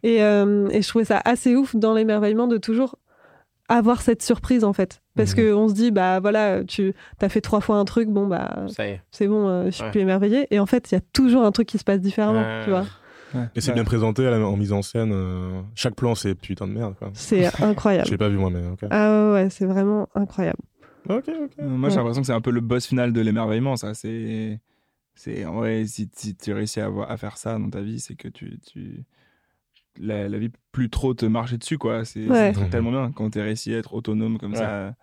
Et, et je trouvais ça assez ouf dans l'émerveillement de toujours avoir cette surprise en fait. Parce Mhm. que on se dit, bah voilà, tu as fait trois fois un truc, bon bah c'est bon, euh, je suis Ouais. plus émerveillée. Et en fait, il y a toujours un truc qui se passe différemment, tu vois. Et c'est bien présenté la- en mise en scène. euh, Chaque plan, c'est putain de merde. C'est Je incroyable. l'ai pas vu moi, mais. Ah ouais, ouais, c'est vraiment incroyable. Ok, ok. Euh, Moi, j'ai l'impression que c'est un peu le boss final de l'émerveillement, ça. C'est. C'est en vrai, si, si tu réussis à, avoir- à faire ça dans ta vie, c'est que tu. tu... La, la vie plus trop te marcher dessus, quoi. C'est Ouais. tellement bien quand tu réussi à être autonome comme Ouais. ça.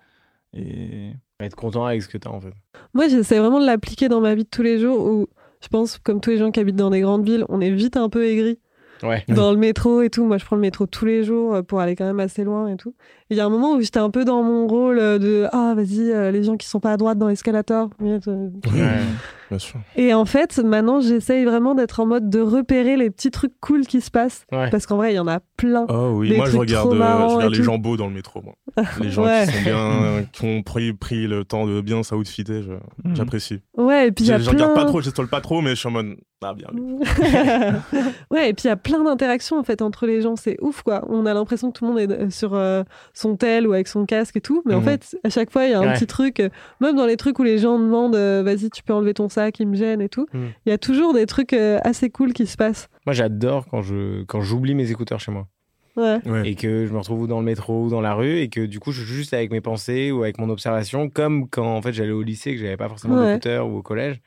Et. Être content avec ce que t'as en fait. Moi, j'essaie vraiment de l'appliquer dans ma vie de tous les jours où je pense, comme tous les gens qui habitent dans des grandes villes, on est vite un peu aigri Ouais. dans le métro et tout. Moi, je prends le métro tous les jours euh, pour aller quand même assez loin et tout. Il y a un moment où j'étais un peu dans mon rôle euh, de ah vas-y euh, les gens qui sont pas à droite dans l'escalator. Ouais. bien sûr. Et en fait, maintenant, j'essaye vraiment d'être en mode de repérer les petits trucs cool qui se passent Ouais. parce qu'en vrai, il y en a plein. Oh oui, Des moi je trucs regarde, trop euh, marrants je regarde les tout. gens beaux dans le métro, moi. Les gens Ouais. qui sont bien, qui ont pris, pris le temps de bien s'outfitter, Mhm. j'apprécie. Ouais, et puis il y a je plein. regarde pas trop, je stole pas trop, mais je suis en mode, ah bien. ouais, et puis il y a plein d'interactions en fait entre les gens, c'est ouf quoi. On a l'impression que tout le monde est euh, sur euh, son tel ou avec son casque et tout, mais en Mhm. fait, à chaque fois, il y a un Ouais. petit truc, euh, même dans les trucs où les gens demandent euh, vas-y, tu peux enlever ton sac, il me gêne et tout. Il Mhm. y a toujours des trucs euh, assez cool qui se passent. Moi, j'adore quand je quand j'oublie mes écouteurs chez moi Ouais. Ouais. et que je me retrouve ou dans le métro ou dans la rue et que du coup, je suis juste avec mes pensées ou avec mon observation, comme quand en fait j'allais au lycée que j'avais pas forcément Ouais. d'écouteurs ou au collège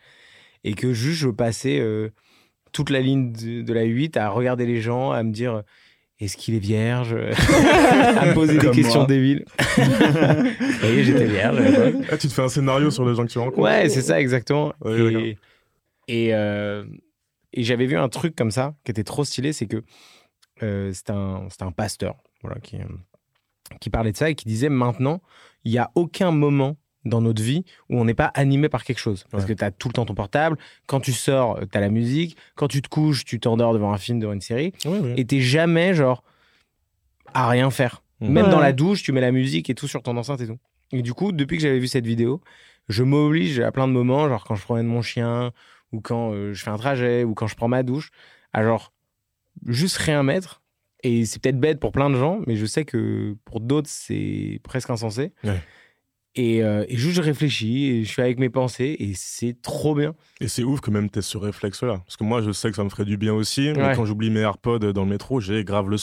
et que juste je passais euh, toute la ligne de, de la 8 à regarder les gens, à me dire est-ce qu'il est vierge? À me poser des questions moi. débiles. et j'étais vierge. Ah, tu te fais un scénario sur les gens que tu rencontres Ouais, c'est ça, exactement. Ouais, d'accord. et et, euh, et j'avais vu un truc comme ça qui était trop stylé, c'est que euh, c'était un, c'était un pasteur voilà, qui, euh, qui parlait de ça et qui disait maintenant, il n'y a aucun moment dans notre vie où on n'est pas animé par quelque chose. Parce Ouais. que tu as tout le temps ton portable, quand tu sors, tu as la musique, quand tu te couches, tu t'endors devant un film, devant une série, Ouais, ouais. et t'es jamais genre à rien faire. Mhm. Même Ouais. dans la douche, tu mets la musique et tout sur ton enceinte et tout. Et du coup, depuis que j'avais vu cette vidéo, je m'oblige à plein de moments, genre quand je promène mon chien, ou quand euh, je fais un trajet, ou quand je prends ma douche, à genre juste rien mettre. Et c'est peut-être bête pour plein de gens, mais je sais que pour d'autres, c'est presque insensé. Ouais. Et, euh, et juste je réfléchis, et je suis avec mes pensées, et c'est trop bien. Et c'est ouf que même t'aies ce réflexe-là. Parce que moi, je sais que ça me ferait du bien aussi. Mais Ouais. quand j'oublie mes AirPods dans le métro, j'ai grave le.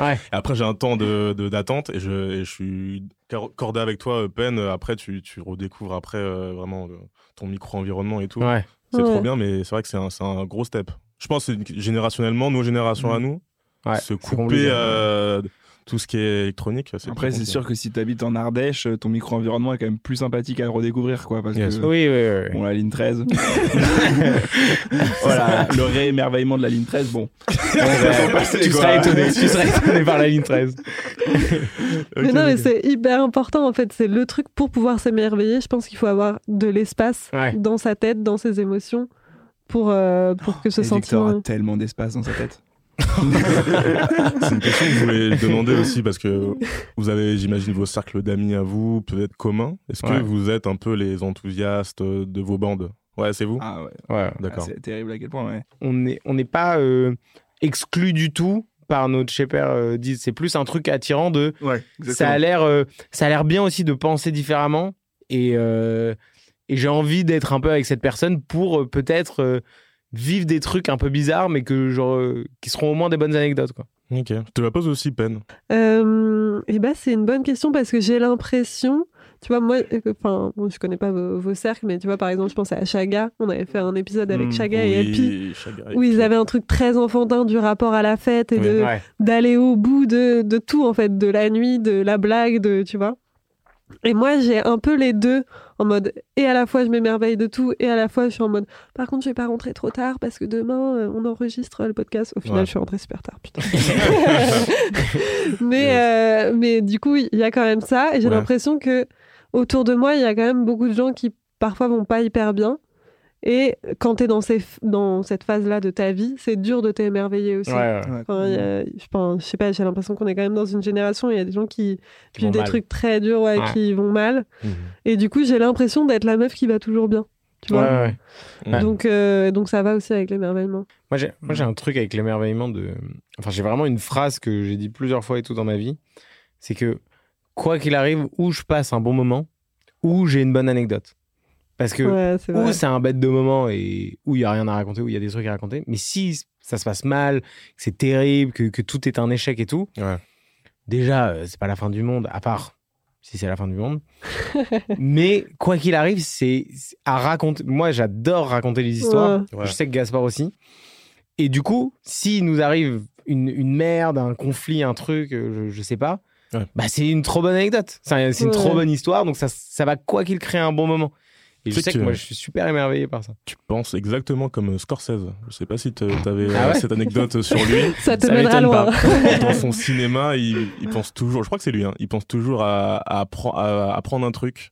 Ouais. Et après, j'ai un temps de, de- d'attente et je, et je suis cor- cordé avec toi, euh, Pen. Après, tu, tu redécouvres après euh, vraiment ton micro-environnement et tout. Ouais. C'est Ouais. trop bien, mais c'est vrai que c'est un, gros step. Je pense que générationnellement, nos générations à nous, Ouais, se couper tout ce qui est électronique. c'est Après, c'est sûr que si t'habites en Ardèche, ton micro-environnement est quand même plus sympathique à redécouvrir, quoi. Parce Yes. que, Oui, oui, oui. bon, la ligne 13. voilà, le réémerveillement de la ligne 13, bon. passer, tu seras étonné, tu seras étonné par la ligne 13. Mais non, mais c'est hyper important en fait. C'est le truc pour pouvoir s'émerveiller. Je pense qu'il faut avoir de l'espace Ouais. dans sa tête, dans ses émotions, pour, euh, pour que ce sentiment. a tellement d'espace dans sa tête. C'est une question que je voulais demander aussi parce que vous avez, j'imagine, vos cercles d'amis à vous, peut-être communs. Est-ce que Ouais. vous êtes un peu les enthousiastes de vos bandes? Ouais, c'est vous? Ah ouais. Ouais. D'accord. Ah, c'est terrible à quel point, ouais. on n'est on n'est pas euh, exclu du tout par notre shaper euh, c'est plus un truc attirant de Ouais, ça a l'air euh, ça a l'air bien aussi de penser différemment et euh, et j'ai envie d'être un peu avec cette personne pour euh, peut-être euh, vivre des trucs un peu bizarres mais que genre euh, qui seront au moins des bonnes anecdotes quoi Ok. Je te la pose aussi, Pen. Euh, et ben c'est une bonne question parce que j'ai l'impression, tu vois, moi, euh, enfin, je connais pas vos, vos cercles, mais tu vois, par exemple, je pense à Chaga. On avait fait un épisode avec Mm, Chaga et Chaga et où ils avaient un truc très enfantin du rapport à la fête et Oui. de ouais d'aller au bout de, de tout en fait, de la nuit, de la blague, de tu vois. Et moi j'ai un peu les deux en mode et à la fois je m'émerveille de tout et à la fois je suis en mode par contre je vais pas rentrer trop tard parce que demain euh, on enregistre le podcast. Au final Ouais. je suis rentrée super tard putain. mais euh, mais du coup il y a quand même ça et j'ai Ouais. l'impression que autour de moi il y a quand même beaucoup de gens qui parfois vont pas hyper bien. Et quand tu es dans, ces, dans cette phase-là de ta vie, c'est dur de t'émerveiller aussi. ouais, ouais. Ouais. Enfin, il y a- je, pense, je sais pas, j'ai l'impression qu'on est quand même dans une génération où il y a des gens qui Qui vivent des mal. trucs très durs, ouais, Ouais. qui vont mal. Mhm. Et du coup, j'ai l'impression d'être la meuf qui va toujours bien. Tu vois Ouais, ouais. Ouais. donc, euh, donc ça va aussi avec l'émerveillement. Moi, j'ai, moi, j'ai un truc avec l'émerveillement de. Enfin, j'ai vraiment une phrase que j'ai dit plusieurs fois et tout dans ma vie. C'est que, quoi qu'il arrive, où je passe un bon moment, où j'ai une bonne anecdote. Parce que, Ouais, où c'est un bête de moment et où il y a rien à raconter, où il y a des trucs à raconter. Mais si ça se passe mal, que c'est terrible, que, que tout est un échec et tout, Ouais. déjà, euh, c'est pas la fin du monde, à part si c'est la fin du monde. Mais quoi qu'il arrive, c'est à raconter. Moi, j'adore raconter les histoires. Ouais. Je sais que Gaspard aussi. Et du coup, s'il nous arrive une, une merde, un conflit, un truc, euh, je, je sais pas, Ouais. bah c'est une trop bonne anecdote. C'est c'est une Ouais. trop bonne histoire, donc ça, ça va quoi qu'il crée un bon moment. Et je sais que... que- moi, je suis super émerveillé par ça. Tu penses exactement comme Scorsese. Je sais pas si tu avais Ah ouais cette anecdote sur lui. Ça te mènera loin. pas. Dans son cinéma, il, il pense toujours, je crois que c'est lui, hein, il pense toujours à, à, à apprendre un truc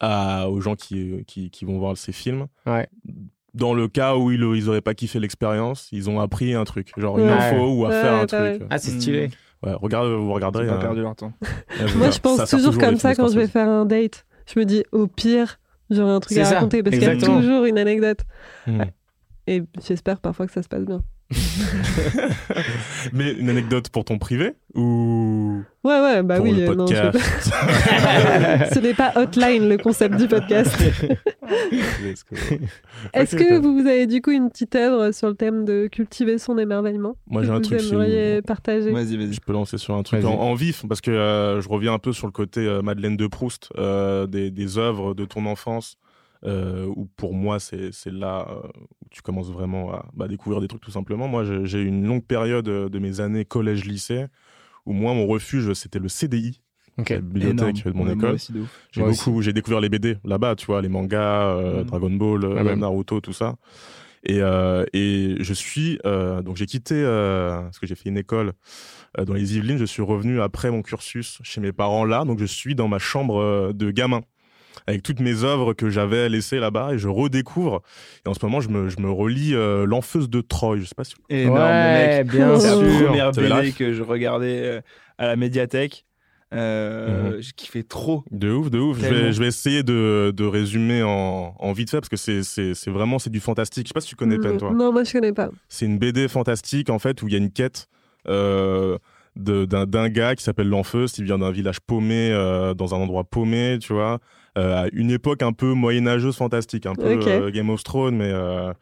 à, aux gens qui, qui, qui vont voir ses films. Ouais. Dans le cas où ils, ils auraient pas kiffé l'expérience, ils ont appris un truc, genre une Ouais. info ou à Ouais, faire un truc. Ah, c'est stylé. Ouais, regarde, vous regarderez. Ils ont pas perdu leur temps. Ouais, Moi, je pense toujours comme ça quand je vais faire un date. Je me dis, au pire, j'aurai un truc à ça, raconter parce qu'il y a toujours une anecdote. Hmm. Et j'espère parfois que ça se passe bien. Mais une anecdote pour ton privé ou Ouais, ouais, bah pour oui. le euh, non, podcast Ce n'est pas hotline le concept du podcast. Est-ce que vous avez du coup une petite œuvre sur le thème de cultiver son émerveillement Moi, j'ai un vous truc aimeriez vous. partager? Vas-y, vas-y. Je peux lancer sur un truc en, en vif parce que euh, je reviens un peu sur le côté euh, Madeleine de Proust euh, des, des œuvres de ton enfance euh, où pour moi c'est là euh, où tu commences vraiment à bah, découvrir des trucs tout simplement. Moi j'ai eu une longue période euh, de mes années collège-lycée où moi mon refuge c'était le CDI, la bibliothèque de mon Ouais, école. J'ai beaucoup, j'ai découvert les BD là-bas, tu vois, les mangas, euh, Mhm. Dragon Ball, euh, Ah, même. Naruto, tout ça. Et, euh, et je suis, euh, donc j'ai quitté, euh, parce que j'ai fait une école euh, dans les Yvelines, je suis revenu après mon cursus chez mes parents là, donc je suis dans ma chambre euh, de gamin avec toutes mes œuvres que j'avais laissées là-bas et je redécouvre. Et en ce moment, je me, je me relis euh, L'Enfeuse de Troy. Je sais pas si Énorme, ouais, mec. bien C'est la sûr. première BD que je regardais euh, à la médiathèque. Euh. J'ai kiffé trop. De ouf, de ouf. Je vais, Tellement. je vais essayer de, de résumer en, en vite fait parce que c'est, c'est, c'est vraiment c'est du fantastique. Je sais pas si tu connais Pen, toi. Non, moi je connais pas. C'est une BD fantastique en fait où il y a une quête euh, de- d'un, d'un gars qui s'appelle L'Enfeust. Il vient d'un village paumé, euh, dans un endroit paumé, tu vois, euh, à une époque un peu moyenâgeuse fantastique, un peu euh, Game of Thrones, mais euh,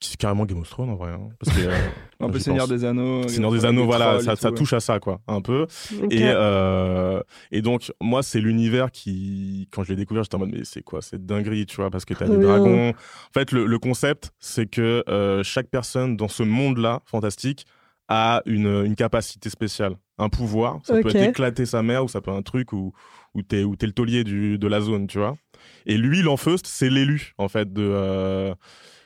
c'est carrément Game of Thrones en vrai. hein, parce que, euh, Un peu Seigneur pense. des Anneaux. Seigneur des Anneaux, voilà, ça, tout, ça ouais. touche à ça, quoi, un peu. Et, euh, et donc, moi, c'est l'univers qui, quand je l'ai découvert, j'étais en mode, mais c'est quoi cette dinguerie, tu vois, parce que t'as des dragons. En fait, le, le concept, c'est que euh, chaque personne dans ce monde-là, fantastique, a une, une capacité spéciale, un pouvoir. Ça peut être éclater sa mère ou ça peut être un truc où, où t'es où t'es le taulier du, de la zone, tu vois. Et lui, l'Enfeust, c'est l'élu, en fait, de. euh,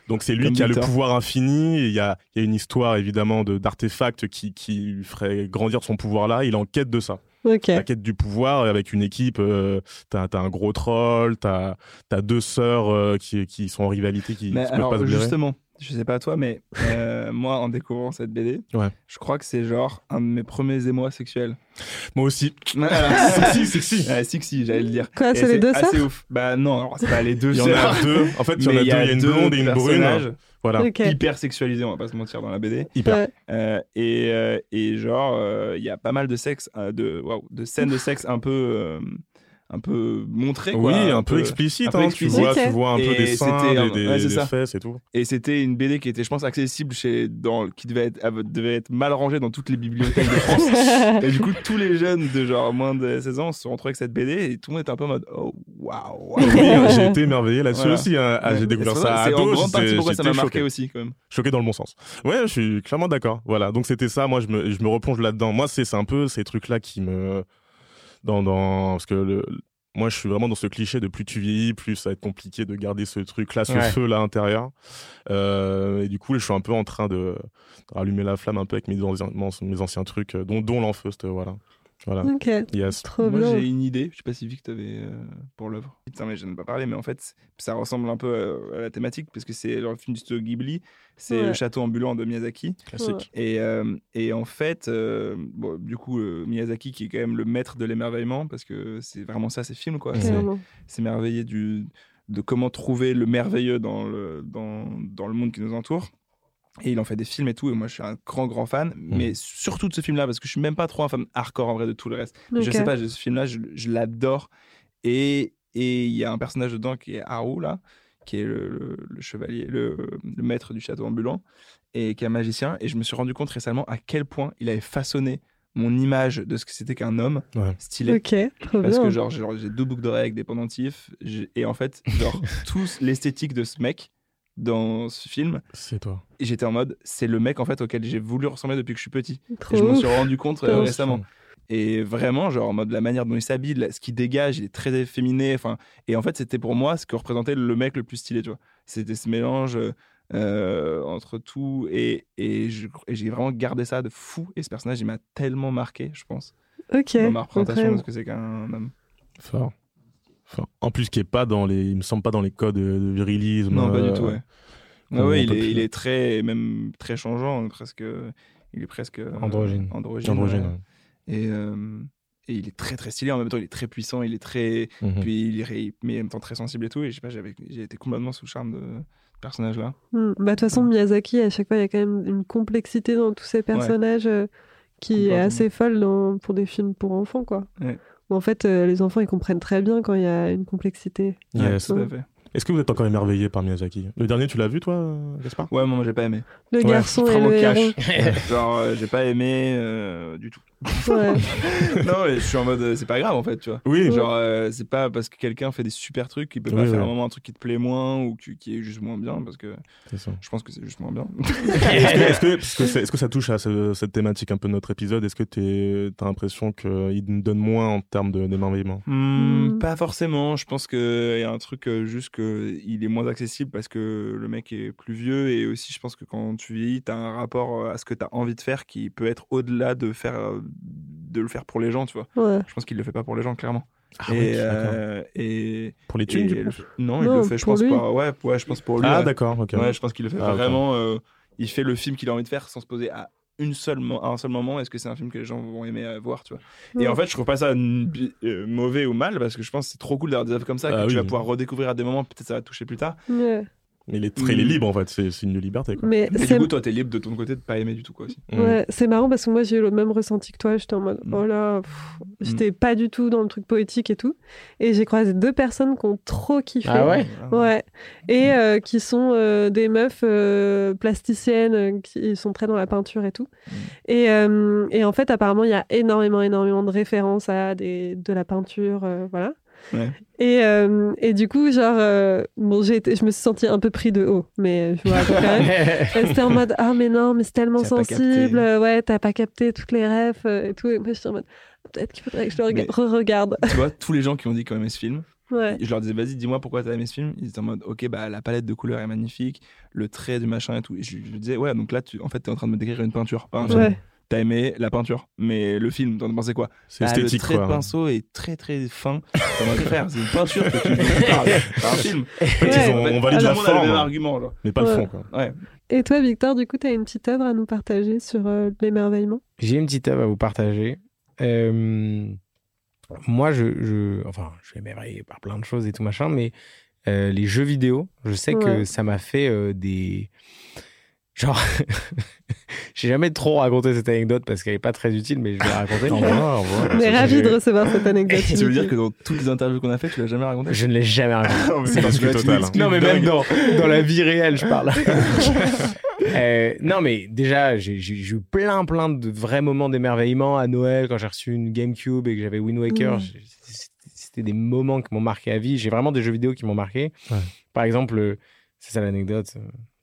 donc c'est lui Comme qui a le pouvoir infini. et Il y a, il y a une histoire évidemment de d'artefacts qui, qui lui ferait grandir son pouvoir là. Il est en quête de ça Ok. la quête du pouvoir avec une équipe. euh, t'as as un gros troll, t'as as deux sœurs euh, qui, qui sont en rivalité, qui Mais se peuvent alors, pas se justement, je sais pas toi, mais euh, moi, en découvrant cette BD, Ouais. je crois que c'est genre un de mes premiers émois sexuels. Moi aussi. Sexy, sexy. Ouais, sexy, j'allais le dire. Quoi, c'est les deux assez sœurs ouf. Bah non, c'est pas les deux Il y en a deux. En fait, il y en a deux. Il y a une deux blonde et une brune. Voilà. Hyper sexualisés, on va pas se mentir dans la BD. Hyper. Ouais. Euh, et, euh, et genre, euh, il y a pas mal de sexe, euh, de, waouh, de scènes de sexe un peu, euh, un peu montrées. Oui, un peu explicite. un peu hein, explicite. Tu, vois, tu vois un peu des seins, c'était des, des- ouais, c'est des ça. fesses et tout. Et c'était une BD qui était, je pense, accessible chez, dans, qui devait être, devait être mal rangée dans toutes les bibliothèques de France. et du coup, tous les jeunes de genre moins de 16 ans se sont retrouvés avec cette BD et tout le monde était un peu en mode oh waouh. Oui, j'ai été émerveillé là-dessus Voilà. aussi. hein. Ah. J'ai découvert c'est ça vrai, à C'est partie j'étais- pourquoi ça m'a marqué choqué. aussi, quand même. choqué dans le bon sens. Ouais, je suis clairement d'accord. Voilà, donc c'était ça. Moi, je me, je me replonge là-dedans. Moi, c'est c'est un peu ces trucs-là qui me. Dans, dans... Parce que le... moi, je suis vraiment dans ce cliché de plus tu vieillis, plus ça va être compliqué de garder ce truc-là, ce Ouais. feu-là intérieur. Euh, et du coup, je suis un peu en train de, de rallumer la flamme un peu avec mes, anciens- mes anciens trucs, euh, dont, dont l'enfeust. Voilà. Voilà. Ok. Yes. Trop Moi, j'ai une idée. Je sais pas si Vic t'avais euh, pour l'œuvre. Putain, mais je n'en ai pas parlé, mais en fait, ça ressemble un peu euh, à la thématique parce que c'est le film du studio Ghibli. C'est Ouais. le château ambulant de Miyazaki. Classique. Et, euh, et en fait, euh, bon, du coup, euh, Miyazaki qui est quand même le maître de l'émerveillement parce que c'est vraiment ça, ces films, quoi. C'est- Clairement. s'émerveiller du de comment trouver le merveilleux dans le dans, dans le monde qui nous entoure. Et il en fait des films et tout, et moi je suis un grand grand fan, mais surtout de ce film-là, parce que je suis même pas trop un fan hardcore en vrai de tout le reste. Je Ok. sais pas, ce film-là, je, je l'adore. Et et il y a un personnage dedans qui est Haru, là, qui est le, le- le chevalier, le, le maître du château ambulant, et qui est un magicien. Et je me suis rendu compte récemment à quel point il avait façonné mon image de ce que c'était qu'un homme Ouais. stylé. Ok, trop Parce bien. que genre, j'ai deux boucles d'oreilles avec des pendentifs. Et en fait, genre, tous l'esthétique de ce mec dans ce film, C'est toi. et j'étais en mode, c'est le mec en fait auquel j'ai voulu ressembler depuis que je suis petit. Trop Et je m'en suis rendu compte euh, récemment. Et vraiment, genre, en mode la manière dont il s'habille, ce qu'il dégage, il est très efféminé. Enfin, et en fait, c'était pour moi ce que représentait le mec le plus stylé, tu vois. C'était ce mélange euh, entre tout. Et, et je- et j'ai vraiment gardé ça de fou. Et ce personnage, il m'a tellement marqué, je pense, Ok. dans ma représentation de ce que c'est qu'un homme. Fort. En plus, qui est pas dans les, il me semble pas dans les codes de, virilisme. Non, pas euh, du tout, ouais. Ah ouais, on il est, plus- il est très, même très changeant, presque. Il est presque euh, Androgyne. androgyne, androgyne, ouais. ouais. Et, euh, et il est très très stylé. En même temps, il est très puissant. Il est très, Mhm. puis il est, mais en même temps très sensible et tout. Et je sais pas, j'avais, j'ai été complètement sous le charme de ce personnage-là. Hmm. Bah, de toute façon, Miyazaki, à chaque fois, il y a quand même une complexité dans tous ces personnages euh, qui est assez folle dans- pour des films pour enfants, quoi. En fait, euh, les enfants, ils comprennent très bien quand il y a une complexité. Yes. Ouais, tout à fait. Est-ce que vous êtes encore émerveillé par Miyazaki? Le dernier, tu l'as vu, toi, euh, Gaspard? Ouais, moi, j'ai pas aimé. Le Ouais, garçon et le cash. héros. Genre, euh, j'ai pas aimé euh, du tout. Ouais. non, mais je suis en mode, euh, c'est pas grave en fait, tu vois. Oui, Genre, euh, c'est pas parce que quelqu'un fait des super trucs qu'il peut Oui, pas oui. faire un moment un truc qui te plaît moins ou qui, qui est juste moins bien parce que c'est ça. je pense que c'est juste moins bien. Est-ce que, est-ce que- parce que ça touche à ce- cette thématique un peu de notre épisode? Est-ce que tu as l'impression qu'il nous donne moins en termes de- d'émerveillement? Hmm, Mm. Pas forcément. Je pense qu'il y a un truc euh, juste qu'il est moins accessible parce que le mec est plus vieux et aussi je pense que quand tu vieillis, tu as un rapport euh, à ce que tu as envie de faire qui peut être au-delà de faire euh, de le faire pour les gens, tu vois. Ouais. Je pense qu'il le fait pas pour les gens clairement. Ah et, oui, d'accord. euh, et, Pour les et thunes, du le- coup non, il Non, le fait je pour pense lui. pas. Ouais, ouais, je pense pour lui. Ah, ouais. d'accord, ok. Ouais, je pense qu'il le fait Ah, vraiment. euh, il fait le film qu'il a envie de faire sans se poser à une seule à un seul moment. Est-ce que c'est un film que les gens vont aimer euh, voir, tu vois Et en fait, je trouve pas ça euh, mauvais ou mal parce que je pense que c'est trop cool d'avoir des œuvres comme ça que Ah tu oui. vas pouvoir redécouvrir à des moments. Peut-être ça va te toucher plus tard. Il est très il est Mm. libre, en fait. C'est c'est une liberté, quoi. Mais Et du coup, toi, t'es libre de ton côté de pas aimer du tout, quoi. Aussi. Mm. Ouais, c'est marrant parce que moi j'ai eu le même ressenti que toi. J'étais en mode Mm. oh là, j'étais pas du tout dans le truc poétique et tout. Et j'ai croisé deux personnes qui ont trop kiffé. Ah ouais Ouais. Et euh, qui sont euh, des meufs euh, plasticiennes qui sont très dans la peinture et tout. Mm. Et, euh, et en fait, apparemment, il y a énormément, énormément de références à des, de la peinture. euh, voilà. Ouais. Et, euh, et du coup, genre, euh, bon, j'ai été, je me suis sentie un peu pris de haut, mais je raconte quand même. C'était en mode ah mais non mais c'est tellement sensible euh, ouais t'as pas capté toutes les refs et tout et moi j'étais en mode peut-être qu'il faudrait que je le rega- re-regarde tu vois, tous les gens qui ont dit ont aimé ce film, ouais je leur disais, vas-y, dis-moi pourquoi t'as aimé ce film. Ils étaient en mode, ok, bah la palette de couleurs est magnifique, le trait du machin et tout. Et je, je disais, ouais, donc là, tu, en fait, t'es en train de me décrire une peinture, pas un ouais T'as aimé la peinture, mais le film, t'en as pensé quoi? C'est Bah, esthétique, Le trait quoi. de pinceau est très très fin. C'est une peinture que tu veux un film. En fait, ils ont- on valide la forme, argument. Genre. mais pas le fond, quoi. Ouais. et toi Victor du coup t'as une petite œuvre à nous partager sur euh, l'émerveillement? J'ai une petite œuvre à vous partager. Euh, moi, je, je, enfin, je suis émerveillé par plein de choses et tout machin, mais euh, les jeux vidéo, je sais que ça m'a fait euh, des. Genre, j'ai jamais trop raconté cette anecdote parce qu'elle est pas très utile, mais je vais la raconter. On est c'est- ravis je- de recevoir cette anecdote Tu veux dire que dans toutes les interviews qu'on a fait, tu l'as jamais raconté? Je ne l'ai jamais raconté. C'est l'exclu total. Non, mais même dans, dans la vie réelle, je parle. Euh, non, mais déjà, j'ai eu plein, plein de vrais moments d'émerveillement à Noël quand j'ai reçu une GameCube et que j'avais Wind Waker. Mm. C'était- des moments qui m'ont marqué à vie. J'ai vraiment des jeux vidéo qui m'ont marqué. Ouais. Par exemple, euh, c'est ça l'anecdote.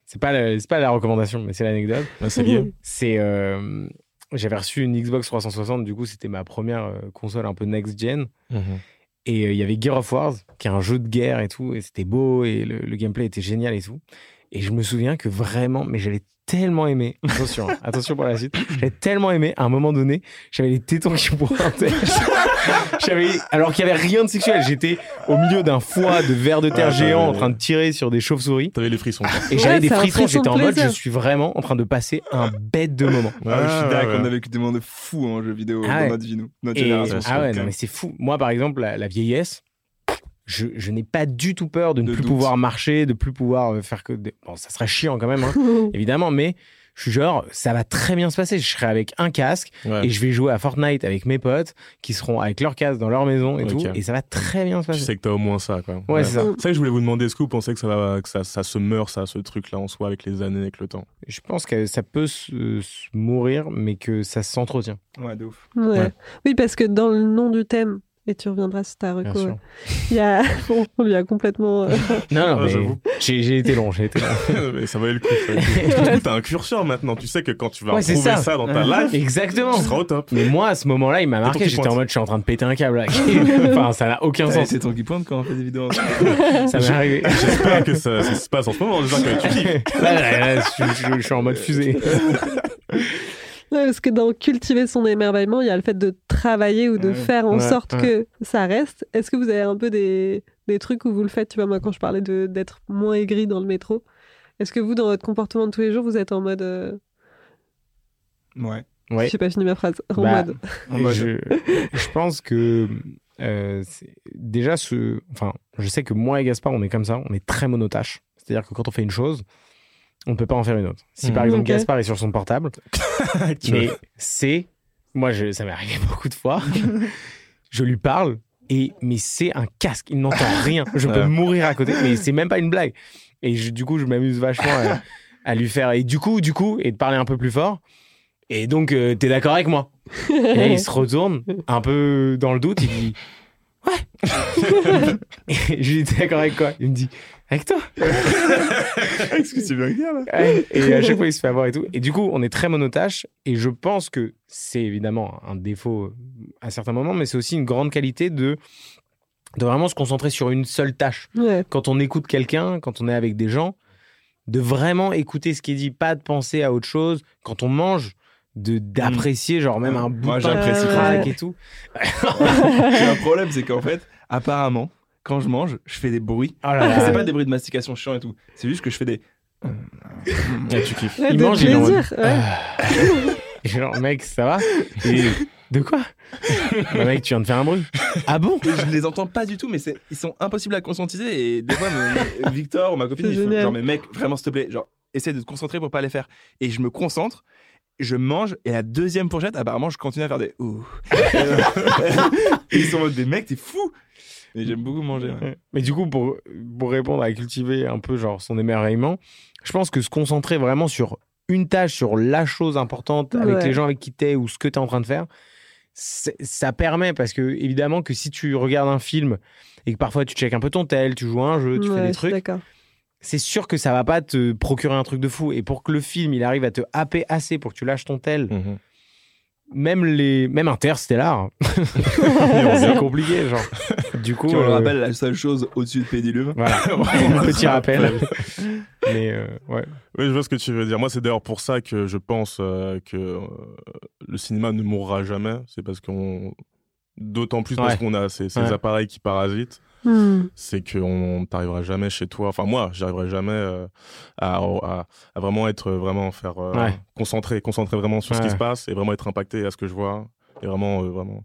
C'est pas, pas la recommandation, mais c'est l'anecdote. Ah, c'est. C'est. euh, J'avais reçu une Xbox 360, du coup, c'était ma première euh, console un peu next-gen. Mhm. Et euh, il y avait Gear of Wars, qui est un jeu de guerre et tout, et c'était beau, et le, le gameplay était génial et tout. Et je me souviens que vraiment, mais j'avais tellement aimé, attention, hein, attention pour la suite, j'avais tellement aimé, à un moment donné, j'avais les tétons qui pointaient. j'avais, alors qu'il y avait rien de sexuel, j'étais au milieu d'un foie de verre de terre Ouais, géant en train de tirer sur des chauves-souris. T'avais les frissons. Et j'avais Ouais, des frissons, frisson j'étais en mode, je suis vraiment en train de passer un bête de moment. Ah, je suis d'accord, ouais. on a vécu des moments de fous en jeux vidéo Ah dans notre vie, nous. Notre Et- génération. ah ouais, non, mais c'est fou. Moi, par exemple, la, la vieillesse, je, je n'ai pas du tout peur de ne De plus doute. pouvoir marcher, de plus pouvoir euh, faire que. des- Bon, ça serait chiant quand même, hein, évidemment, mais je suis genre, ça va très bien se passer. Je serai avec un casque Ouais. et je vais jouer à Fortnite avec mes potes qui seront avec leur casque dans leur maison et tout, et ça va très bien se Tu passer. sais que t'as au moins ça, quoi. Ouais, c'est ça. C'est ça que je voulais vous demander, est-ce que vous pensez que ça, va, que ça, ça se meurt, ça, ce truc-là, en soi, avec les années, avec le temps? Je pense que ça peut se, se mourir, mais que ça s'entretient. Ouais, de ouf. Ouais. Ouais. oui parce que dans le nom du thème et tu reviendras sur ta Bien reco. sûr. ouais. Il y a... bon, on lui a complètement... euh, Non, non, Ah, mais j'avoue. j'ai été long, j'ai été long. Mais ça valait le coup. que T'as un curseur maintenant. Tu sais que quand tu vas Ouais, retrouver ça. ça. dans ta life, Exactement. tu seras au top. Mais moi, à ce moment-là, il m'a marqué. J'étais en mode, je suis en train de péter un câble. là. enfin, ça n'a aucun Ouais, sens. C'est ton qui pointe quand on fait des vidéos. Ça m'est arrivé. J'espère que ça, ça se passe en ce moment. J'espère que tu kiffes. Là, là, là, je, je- je suis en mode fusée. Parce que dans cultiver son émerveillement, il y a le fait de travailler ou de Ouais. faire en Ouais, sorte ouais. que ça reste. Est-ce que vous avez un peu des, des trucs où vous le faites? Tu vois, moi, quand je parlais de- d'être moins aigri dans le métro, est-ce que vous, dans votre comportement de tous les jours, vous êtes en mode. euh, Ouais. Ouais. Je sais pas fini ma phrase. En Bah, mode? En mode- je, je pense que euh, c'est- déjà, ce, enfin, je sais que moi et Gaspard, on est comme ça, on est très monotache. C'est-à-dire que quand on fait une chose, on ne peut pas en faire une autre. Si par Mhm. exemple. Gaspard est sur son portable, mais c'est, moi, je, ça m'est arrivé beaucoup de fois, je lui parle et mais c'est un casque, il n'entend rien. Je peux mourir à côté, mais c'est même pas une blague. Et je- du coup, je m'amuse vachement à, à lui faire et du coup, du coup, et de parler un peu plus fort. Et donc, euh, t'es d'accord avec moi? Et là, il se retourne, un peu dans le doute, il dit Ouais Et je lui dis T'es d'accord avec quoi? Il me dit Avec toi Qu'est-ce que tu veux dire là. Et à chaque fois, il se fait avoir et tout. Et du coup, on est très monotache. Et je pense que c'est évidemment un défaut à certains moments, mais c'est aussi une grande qualité de, de vraiment se concentrer sur une seule tâche. Ouais. Quand on écoute quelqu'un, quand on est avec des gens, de vraiment écouter ce qui est dit, pas de penser à autre chose. Quand on mange, de d'apprécier genre même un bout de Ouais. et tout. J'ai un problème, c'est qu'en fait, apparemment, quand je mange, je fais des bruits. Oh là là. C'est pas des bruits de mastication chiants et tout. C'est juste que je fais des. Ouais, tu kiffes. Ouais, Il de mange, il est en. Et genre, mec, ça va Et de quoi Bah, mec, tu viens de faire un bruit. Ah bon Et je les entends pas du tout, mais c'est- ils sont impossibles à conscientiser. Et des fois, Victor ou ma copine, ils font genre, mais mec, vraiment, s'il te plaît, genre, essaie de te concentrer pour pas les faire. Et je me concentre, je mange, et la deuxième fourchette, apparemment, je continue à faire des ouh. Et ils sont en mode, des mecs, t'es fou. Et j'aime beaucoup manger. ouais. Mais du coup, pour, pour répondre à cultiver un peu genre son émerveillement, je pense que se concentrer vraiment sur une tâche, sur la chose importante avec Ouais. les gens avec qui t'es ou ce que t'es en train de faire, ça permet parce que évidemment que si tu regardes un film et que parfois tu checkes un peu ton tel, tu joues à un jeu, tu Ouais, fais des trucs, c'est sûr que ça va pas te procurer un truc de fou. Et pour que le film il arrive à te happer assez pour que tu lâches ton tel, Mhm. Même les même Interstellar, c'est compliqué genre. Du coup, Tu me euh, rappelles la seule chose au-dessus de Pédilume. Voilà, petit rappel. Mais euh, ouais. Oui, je vois ce que tu veux dire. Moi, c'est d'ailleurs pour ça que je pense euh, que le cinéma ne mourra jamais. C'est parce qu'on. D'autant plus parce qu'on a ces, ces Ouais. appareils qui parasitent. Hmm. C'est qu'on t'arrivera jamais chez toi. Enfin, moi, j'arriverai jamais euh, à, à- à vraiment être vraiment faire euh, Ouais. concentré, concentré vraiment sur ce qui se passe et vraiment être impacté à ce que je vois et vraiment, euh, vraiment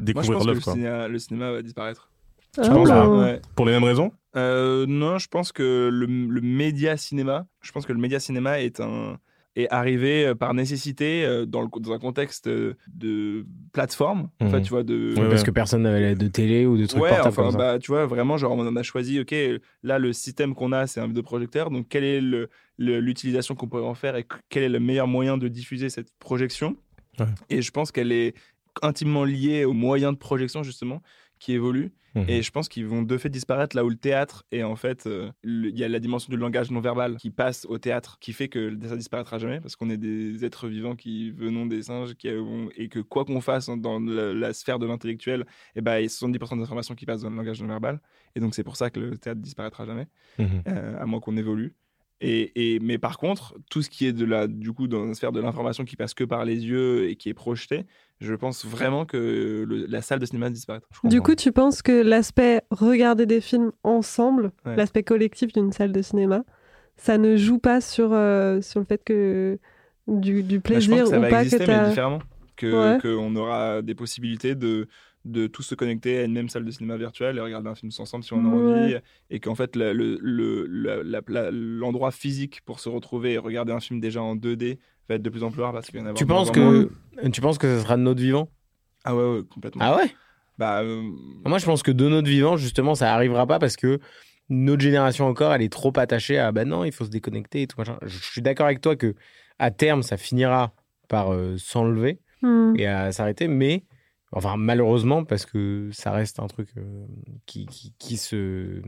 découvrir le l'œuvre. cinéma, le cinéma va disparaître. Ah. penses, Ouais. Pour les mêmes raisons? Euh, non, je pense que le, le média cinéma, je pense que le média cinéma est un est arrivé euh, par nécessité euh, dans, le, dans un contexte euh, de plateforme. En Mhm. fait, tu vois, de Ouais, Parce que personne n'avait de télé ou de trucs ouais, portables enfin, comme ça. bah, tu vois, vraiment, genre, on en a choisi, ok, là, le système qu'on a, c'est un vidéoprojecteur, donc quelle est l'utilisation qu'on pourrait en faire et quel est le meilleur moyen de diffuser cette projection? Ouais. Et je pense qu'elle est intimement liée aux moyens de projection, justement, qui évoluent. Mhm. Et je pense qu'ils vont de fait disparaître là où le théâtre est en fait. euh, Il y a la dimension du langage non verbal qui passe au théâtre, qui fait que ça disparaîtra jamais, parce qu'on est des êtres vivants qui venons des singes qui et que quoi qu'on fasse dans la, la sphère de l'intellectuel, eh ben, il y a 70% des informations qui passent dans le langage non verbal. Et donc c'est pour ça que le théâtre disparaîtra jamais, Mhm. euh, à moins qu'on évolue. Et, et- mais par contre, tout ce qui est de la, du coup, dans la sphère de l'information qui passe que par les yeux et qui est projeté, je pense vraiment que le- la salle de cinéma disparaîtra. Du coup, tu penses que l'aspect regarder des films ensemble, Ouais. l'aspect collectif d'une salle de cinéma, ça ne joue pas sur, euh, sur le fait que du, du Bah, je pense plaisir que ça ou va pas exister, que mais différemment. Que Ouais. qu'on aura des possibilités de de tous se connecter à une même salle de cinéma virtuelle et regarder un film ensemble si on a Ouais. envie et qu'en fait le- le- l'endroit physique pour se retrouver et regarder un film déjà en 2D va être de plus en plus rare parce qu'il y en a Tu penses moins. que tu penses que ça sera de notre vivant? Ah ouais, ouais complètement Ah ouais? Bah euh, Moi, je pense que de notre vivant, justement, ça arrivera pas parce que notre génération encore, elle est trop attachée à bah non, il faut se déconnecter et tout machin. Je suis d'accord avec toi que à terme, ça finira par euh, s'enlever Hmm. et à s'arrêter, mais Enfin, malheureusement, parce que ça reste un truc euh, qui, qui, qui se.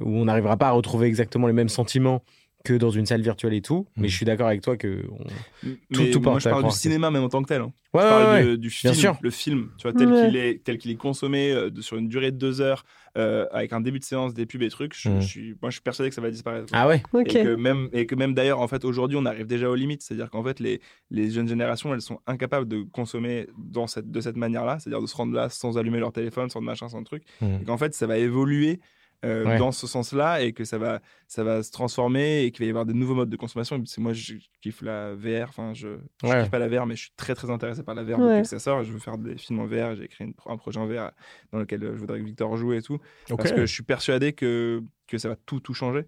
où on n'arrivera pas à retrouver exactement les mêmes sentiments que dans une salle virtuelle et tout. Mais Mhm. je suis d'accord avec toi que. on- Mais tout moi, je parle du cinéma même en tant que tel. hein. Ouais, je ouais, parle ouais. de- du film, sûr. le film, tu vois, tel Ouais. qu'il est, tel qu'il est consommé euh, sur une durée de deux heures, euh, avec un début de séance, des pubs et trucs. Je, Mhm. je suis, moi, je suis persuadé que ça va disparaître. Ah ouais Ok. Et que même, et que même d'ailleurs, en fait, aujourd'hui, on arrive déjà aux limites. C'est-à-dire qu'en fait, les, les jeunes générations, elles sont incapables de consommer dans cette, de cette manière-là, c'est-à-dire de se rendre là sans allumer leur téléphone, sans machin, sans truc. Mhm. Et qu'en fait, ça va évoluer euh, Ouais. dans ce sens-là et que ça va, ça va se transformer et qu'il va y avoir des nouveaux modes de consommation. C'est moi, je kiffe la VR. Enfin, je, je Ouais. kiffe pas la VR, mais je suis très, très intéressé par la VR Ouais. depuis que ça sort. Je veux faire des films en VR. J'ai écrit une- un projet en VR dans lequel euh, je voudrais que Victor joue et tout parce que je suis persuadé que, que ça va tout, tout changer.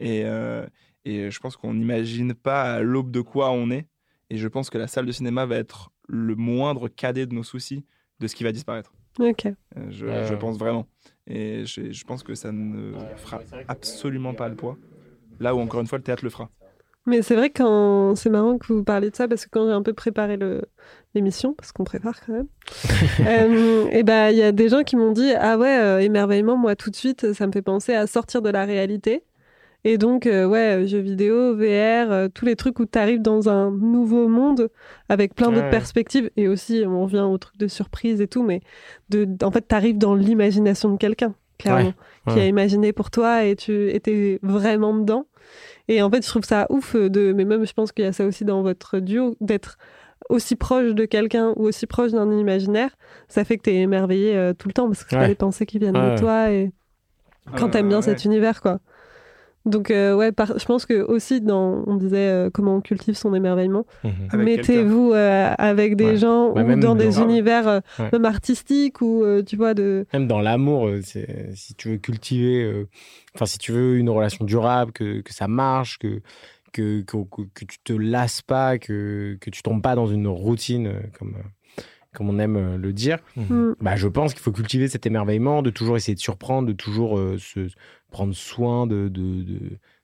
Et, euh, et je pense qu'on n'imagine pas à l'aube de quoi on est. Et je pense que la salle de cinéma va être le moindre cadet de nos soucis de ce qui va disparaître. Ok. Euh, Je, pense vraiment. Et je, je pense que ça ne fera absolument pas le poids. Là où, encore une fois, le théâtre le fera. Mais c'est vrai que quand c'est marrant que vous parliez de ça parce que quand j'ai un peu préparé le l'émission parce qu'on prépare quand même, euh, et ben il y a des gens qui m'ont dit ah ouais euh, émerveillement moi tout de suite ça me fait penser à sortir de la réalité et donc euh, ouais jeux vidéo VR euh, tous les trucs où tu arrives dans un nouveau monde avec plein d'autres Ouais. perspectives et aussi on revient au truc de surprise et tout mais de en fait tu arrives dans l'imagination de quelqu'un clairement qui ouais. a imaginé pour toi et tu étais vraiment dedans et en fait, je trouve ça ouf de, mais même je pense qu'il y a ça aussi dans votre duo, d'être aussi proche de quelqu'un ou aussi proche d'un imaginaire. Ça fait que t'es émerveillé euh, tout le temps parce que Ouais. t'as des pensées qui viennent Ouais. de toi et quand Euh, t'aimes bien ouais. cet univers, quoi. Donc, euh, ouais, par- je pense que aussi, dans, on disait euh, comment on cultive son émerveillement. Mhm. Avec Mettez-vous euh, avec des Ouais. gens Ouais, ou même dans des dans- univers euh, Ouais. même artistiques ou, euh, tu vois, de. Même dans l'amour, si tu veux cultiver, euh, enfin, si tu veux une relation durable, que, que ça marche, que, que, que, que- que tu te lasses pas, que, que tu tombes pas dans une routine, euh, comme, euh, comme on aime euh, le dire, Mm. bah, je pense qu'il faut cultiver cet émerveillement, de toujours essayer de surprendre, de toujours euh, se prendre soin, de, de, de,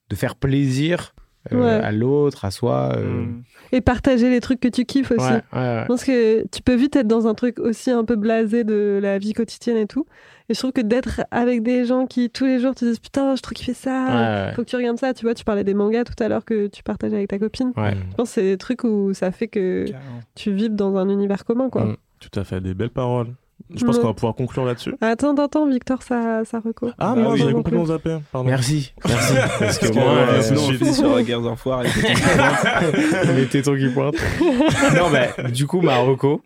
de faire plaisir euh, Ouais. à l'autre, à soi. euh. Mm. Et partager les trucs que tu kiffes aussi. Ouais, ouais, ouais. Je pense que tu peux vite être dans un truc aussi un peu blasé de la vie quotidienne et tout. Et je trouve que d'être avec des gens qui tous les jours te disent putain, je trouve qu'il fait ça, Ouais, ouais. faut que tu regardes ça. Tu vois, tu parlais des mangas tout à l'heure que tu partageais avec ta copine. Ouais. Je pense que c'est des trucs où ça fait que Carrément. tu vibres dans un univers commun, quoi. Mm. Tout à fait, des belles paroles. Je pense Ouais. qu'on va pouvoir conclure là-dessus. Attends, attends, Victor, ça, ça reco. Ah, Ah moi, j'avais non complètement zappé. Pardon. Merci, merci. Parce que moi, euh, suite. finit sur Guerres Enfoirés. et tout. les tétons qui pointent. non, bah, du coup, ma reco,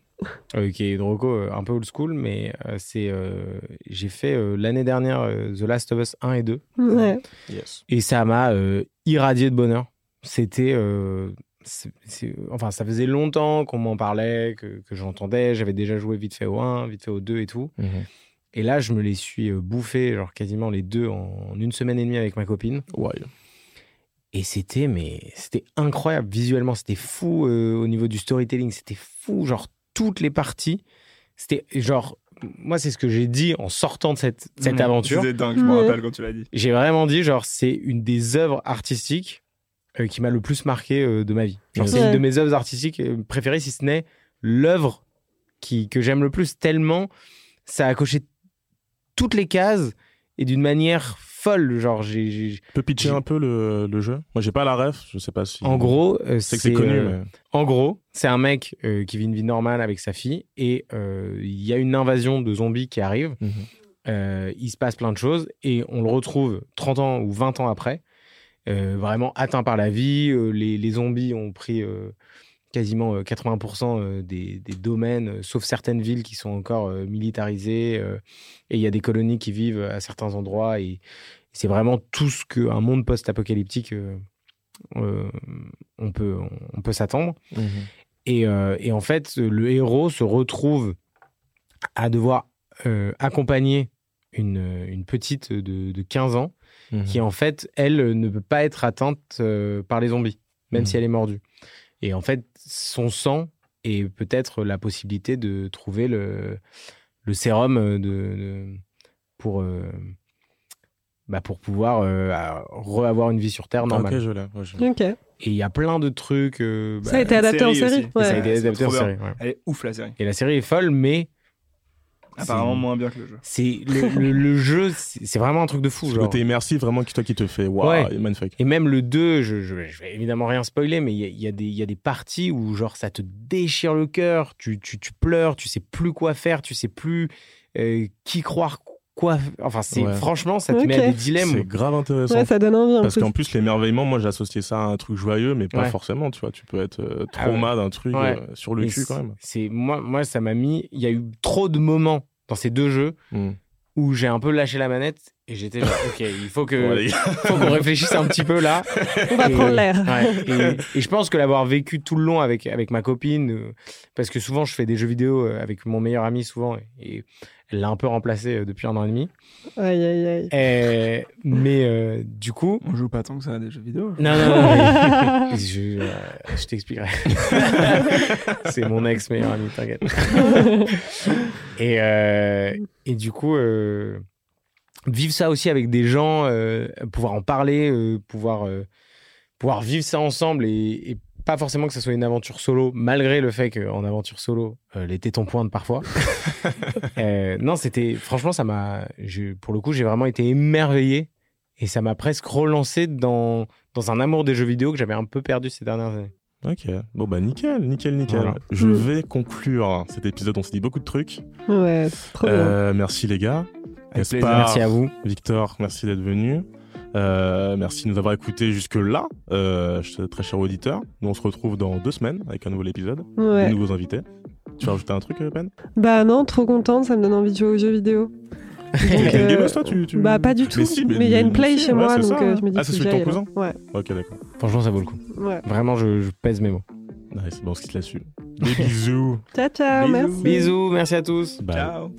euh, qui est une reco euh, un peu old school, mais euh, c'est. j'ai fait l'année dernière The Last of Us 1 et 2, Ouais. Yes. et ça m'a irradié de bonheur. C'était. C'est- c'est- enfin, ça faisait longtemps qu'on m'en parlait, que, que j'entendais. J'avais déjà joué vite fait au 1, vite fait au 2 et tout. Mhm. Et là, je me les suis euh, bouffés, genre quasiment les deux en, une semaine et demie avec ma copine. Et c'était mais c'était incroyable visuellement, c'était fou euh, au niveau du storytelling, c'était fou, genre toutes les parties, c'était genre moi c'est ce que j'ai dit en sortant de cette, cette Mm. aventure. C'était dingue, je me rappelle quand tu l'as dit. J'ai vraiment dit genre c'est une des œuvres artistiques euh, qui m'a le plus marqué euh, de ma vie. Genre c'est Ouais. une de mes œuvres artistiques euh, préférées si ce n'est l'œuvre qui que j'aime le plus tellement ça a coché toutes les cases et d'une manière folle, genre j'ai j'ai- Tu peux pitcher J'ai- un peu le, le jeu? Moi, j'ai pas la ref. Je sais pas si. en gros euh, c'est que c'est connu, euh, mais. En gros, c'est un mec euh, qui vit une vie normale avec sa fille et euh, il y a une invasion de zombies qui arrive. Mhm. Euh, il se passe plein de choses et on le retrouve 30 ans ou 20 ans après, vraiment atteint par la vie. Euh, les, les zombies ont pris euh, quasiment euh, 80% euh, des, des domaines, euh, sauf certaines villes qui sont encore euh, militarisées. euh, et il y a des colonies qui vivent à certains endroits. Et, c'est vraiment tout ce qu'un monde post-apocalyptique, euh, euh, on peut, on peut s'attendre. Mhm. Et, euh, et en fait, le héros se retrouve à devoir euh, accompagner une, une petite de, de 15 ans Mhm. qui, en fait, elle, ne peut pas être atteinte euh, par les zombies, même Mhm. si elle est mordue. Et en fait, son sang et peut-être la possibilité de trouver le, le sérum de, de- pour, euh, bah, pour pouvoir euh, re-avoir une vie sur Terre Ah, normale. ok, je l'ai. ouais, je l'ai. Ok. Et il y a plein de trucs. euh, ça bah, a été adapté en série et ça a Ouais. été adapté en série. ouais. Elle est ouf la série. Et la série est folle, mais Apparemment C'est- moins bien que le jeu. C'est le, le- le jeu, c'est vraiment un truc de fou. Genre. côté immersif, vraiment, qui toi qui te fait waouh, Ouais. magnifique. Et même le 2, je, je, je vais évidemment rien spoiler, mais il y a, y a des parties où genre ça te déchire le cœur, tu, tu, tu pleures, tu sais plus quoi faire, tu sais plus euh, qui croire quoi. Enfin, c'est Ouais. franchement, ça te met Ok. à des C'est dilemmes. grave intéressant. Ouais, ça donne envie. en Parce qu'en plus, l'émerveillement, moi, j'ai associé ça à un truc joyeux, mais pas Ouais. forcément, tu vois. Tu peux être euh, Ah ouais. trauma d'un truc Ouais. euh, sur le Et cul c'est- quand même. C'est moi, moi, ça m'a mis. Il y a eu trop de moments dans ces deux jeux Mm. où j'ai un peu lâché la manette et j'étais genre, ok, il faut que, faut qu'on réfléchisse un petit peu là. On va Et- prendre l'air. Ouais, et, et je pense que l'avoir vécu tout le long avec, avec ma copine, euh, parce que souvent je fais des jeux vidéo euh, avec mon meilleur ami souvent, et, et elle l'a un peu remplacé euh, depuis un an et demi. Aïe, aïe, aïe. Et- mais euh, du coup. On joue pas tant que ça à des jeux vidéo. Non, non, non. mais je euh, je t'expliquerai. C'est mon ex meilleur ami, t'inquiète. et, euh, et du coup, euh, vivre ça aussi avec des gens, euh, pouvoir en parler, euh, pouvoir, euh, pouvoir vivre ça ensemble et, et pas forcément que ça soit une aventure solo, malgré le fait qu'en aventure solo, euh, les tétons pointent parfois. Euh, non, c'était. Franchement, ça m'a. Pour le coup, j'ai vraiment été émerveillé et ça m'a presque relancé dans, dans un amour des jeux vidéo que j'avais un peu perdu ces dernières années. Ok, bon bah nickel, nickel, nickel. Voilà. Je vais conclure cet épisode, on s'est dit beaucoup de trucs. Ouais, c'est trop bien. Merci les gars. Gaspard. Merci à vous. Victor, merci d'être venu. Euh, merci de nous avoir écoutés jusque-là, euh, très cher auditeur. Nous on se retrouve dans deux semaines avec un nouvel épisode, Ouais. de nouveaux invités. Tu veux rajouter un truc, euh, Ben? Bah non, trop contente, ça me donne envie de jouer aux jeux vidéo. Donc, euh, gameuse, toi tu, tu- Bah pas du tout. Mais si, il y a une play si, chez ouais, moi, donc ça, euh, je me dis Ah, que c'est celui de ton cousin. Ouais, Ok, d'accord. Franchement, ça vaut le coup. ouais. Vraiment, je, je pèse mes mots. Ouais, c'est bon, on se quitte là-dessus. Des bisous. Ciao, ciao, Bisous. merci. Bisous, merci à tous. Bye. Ciao.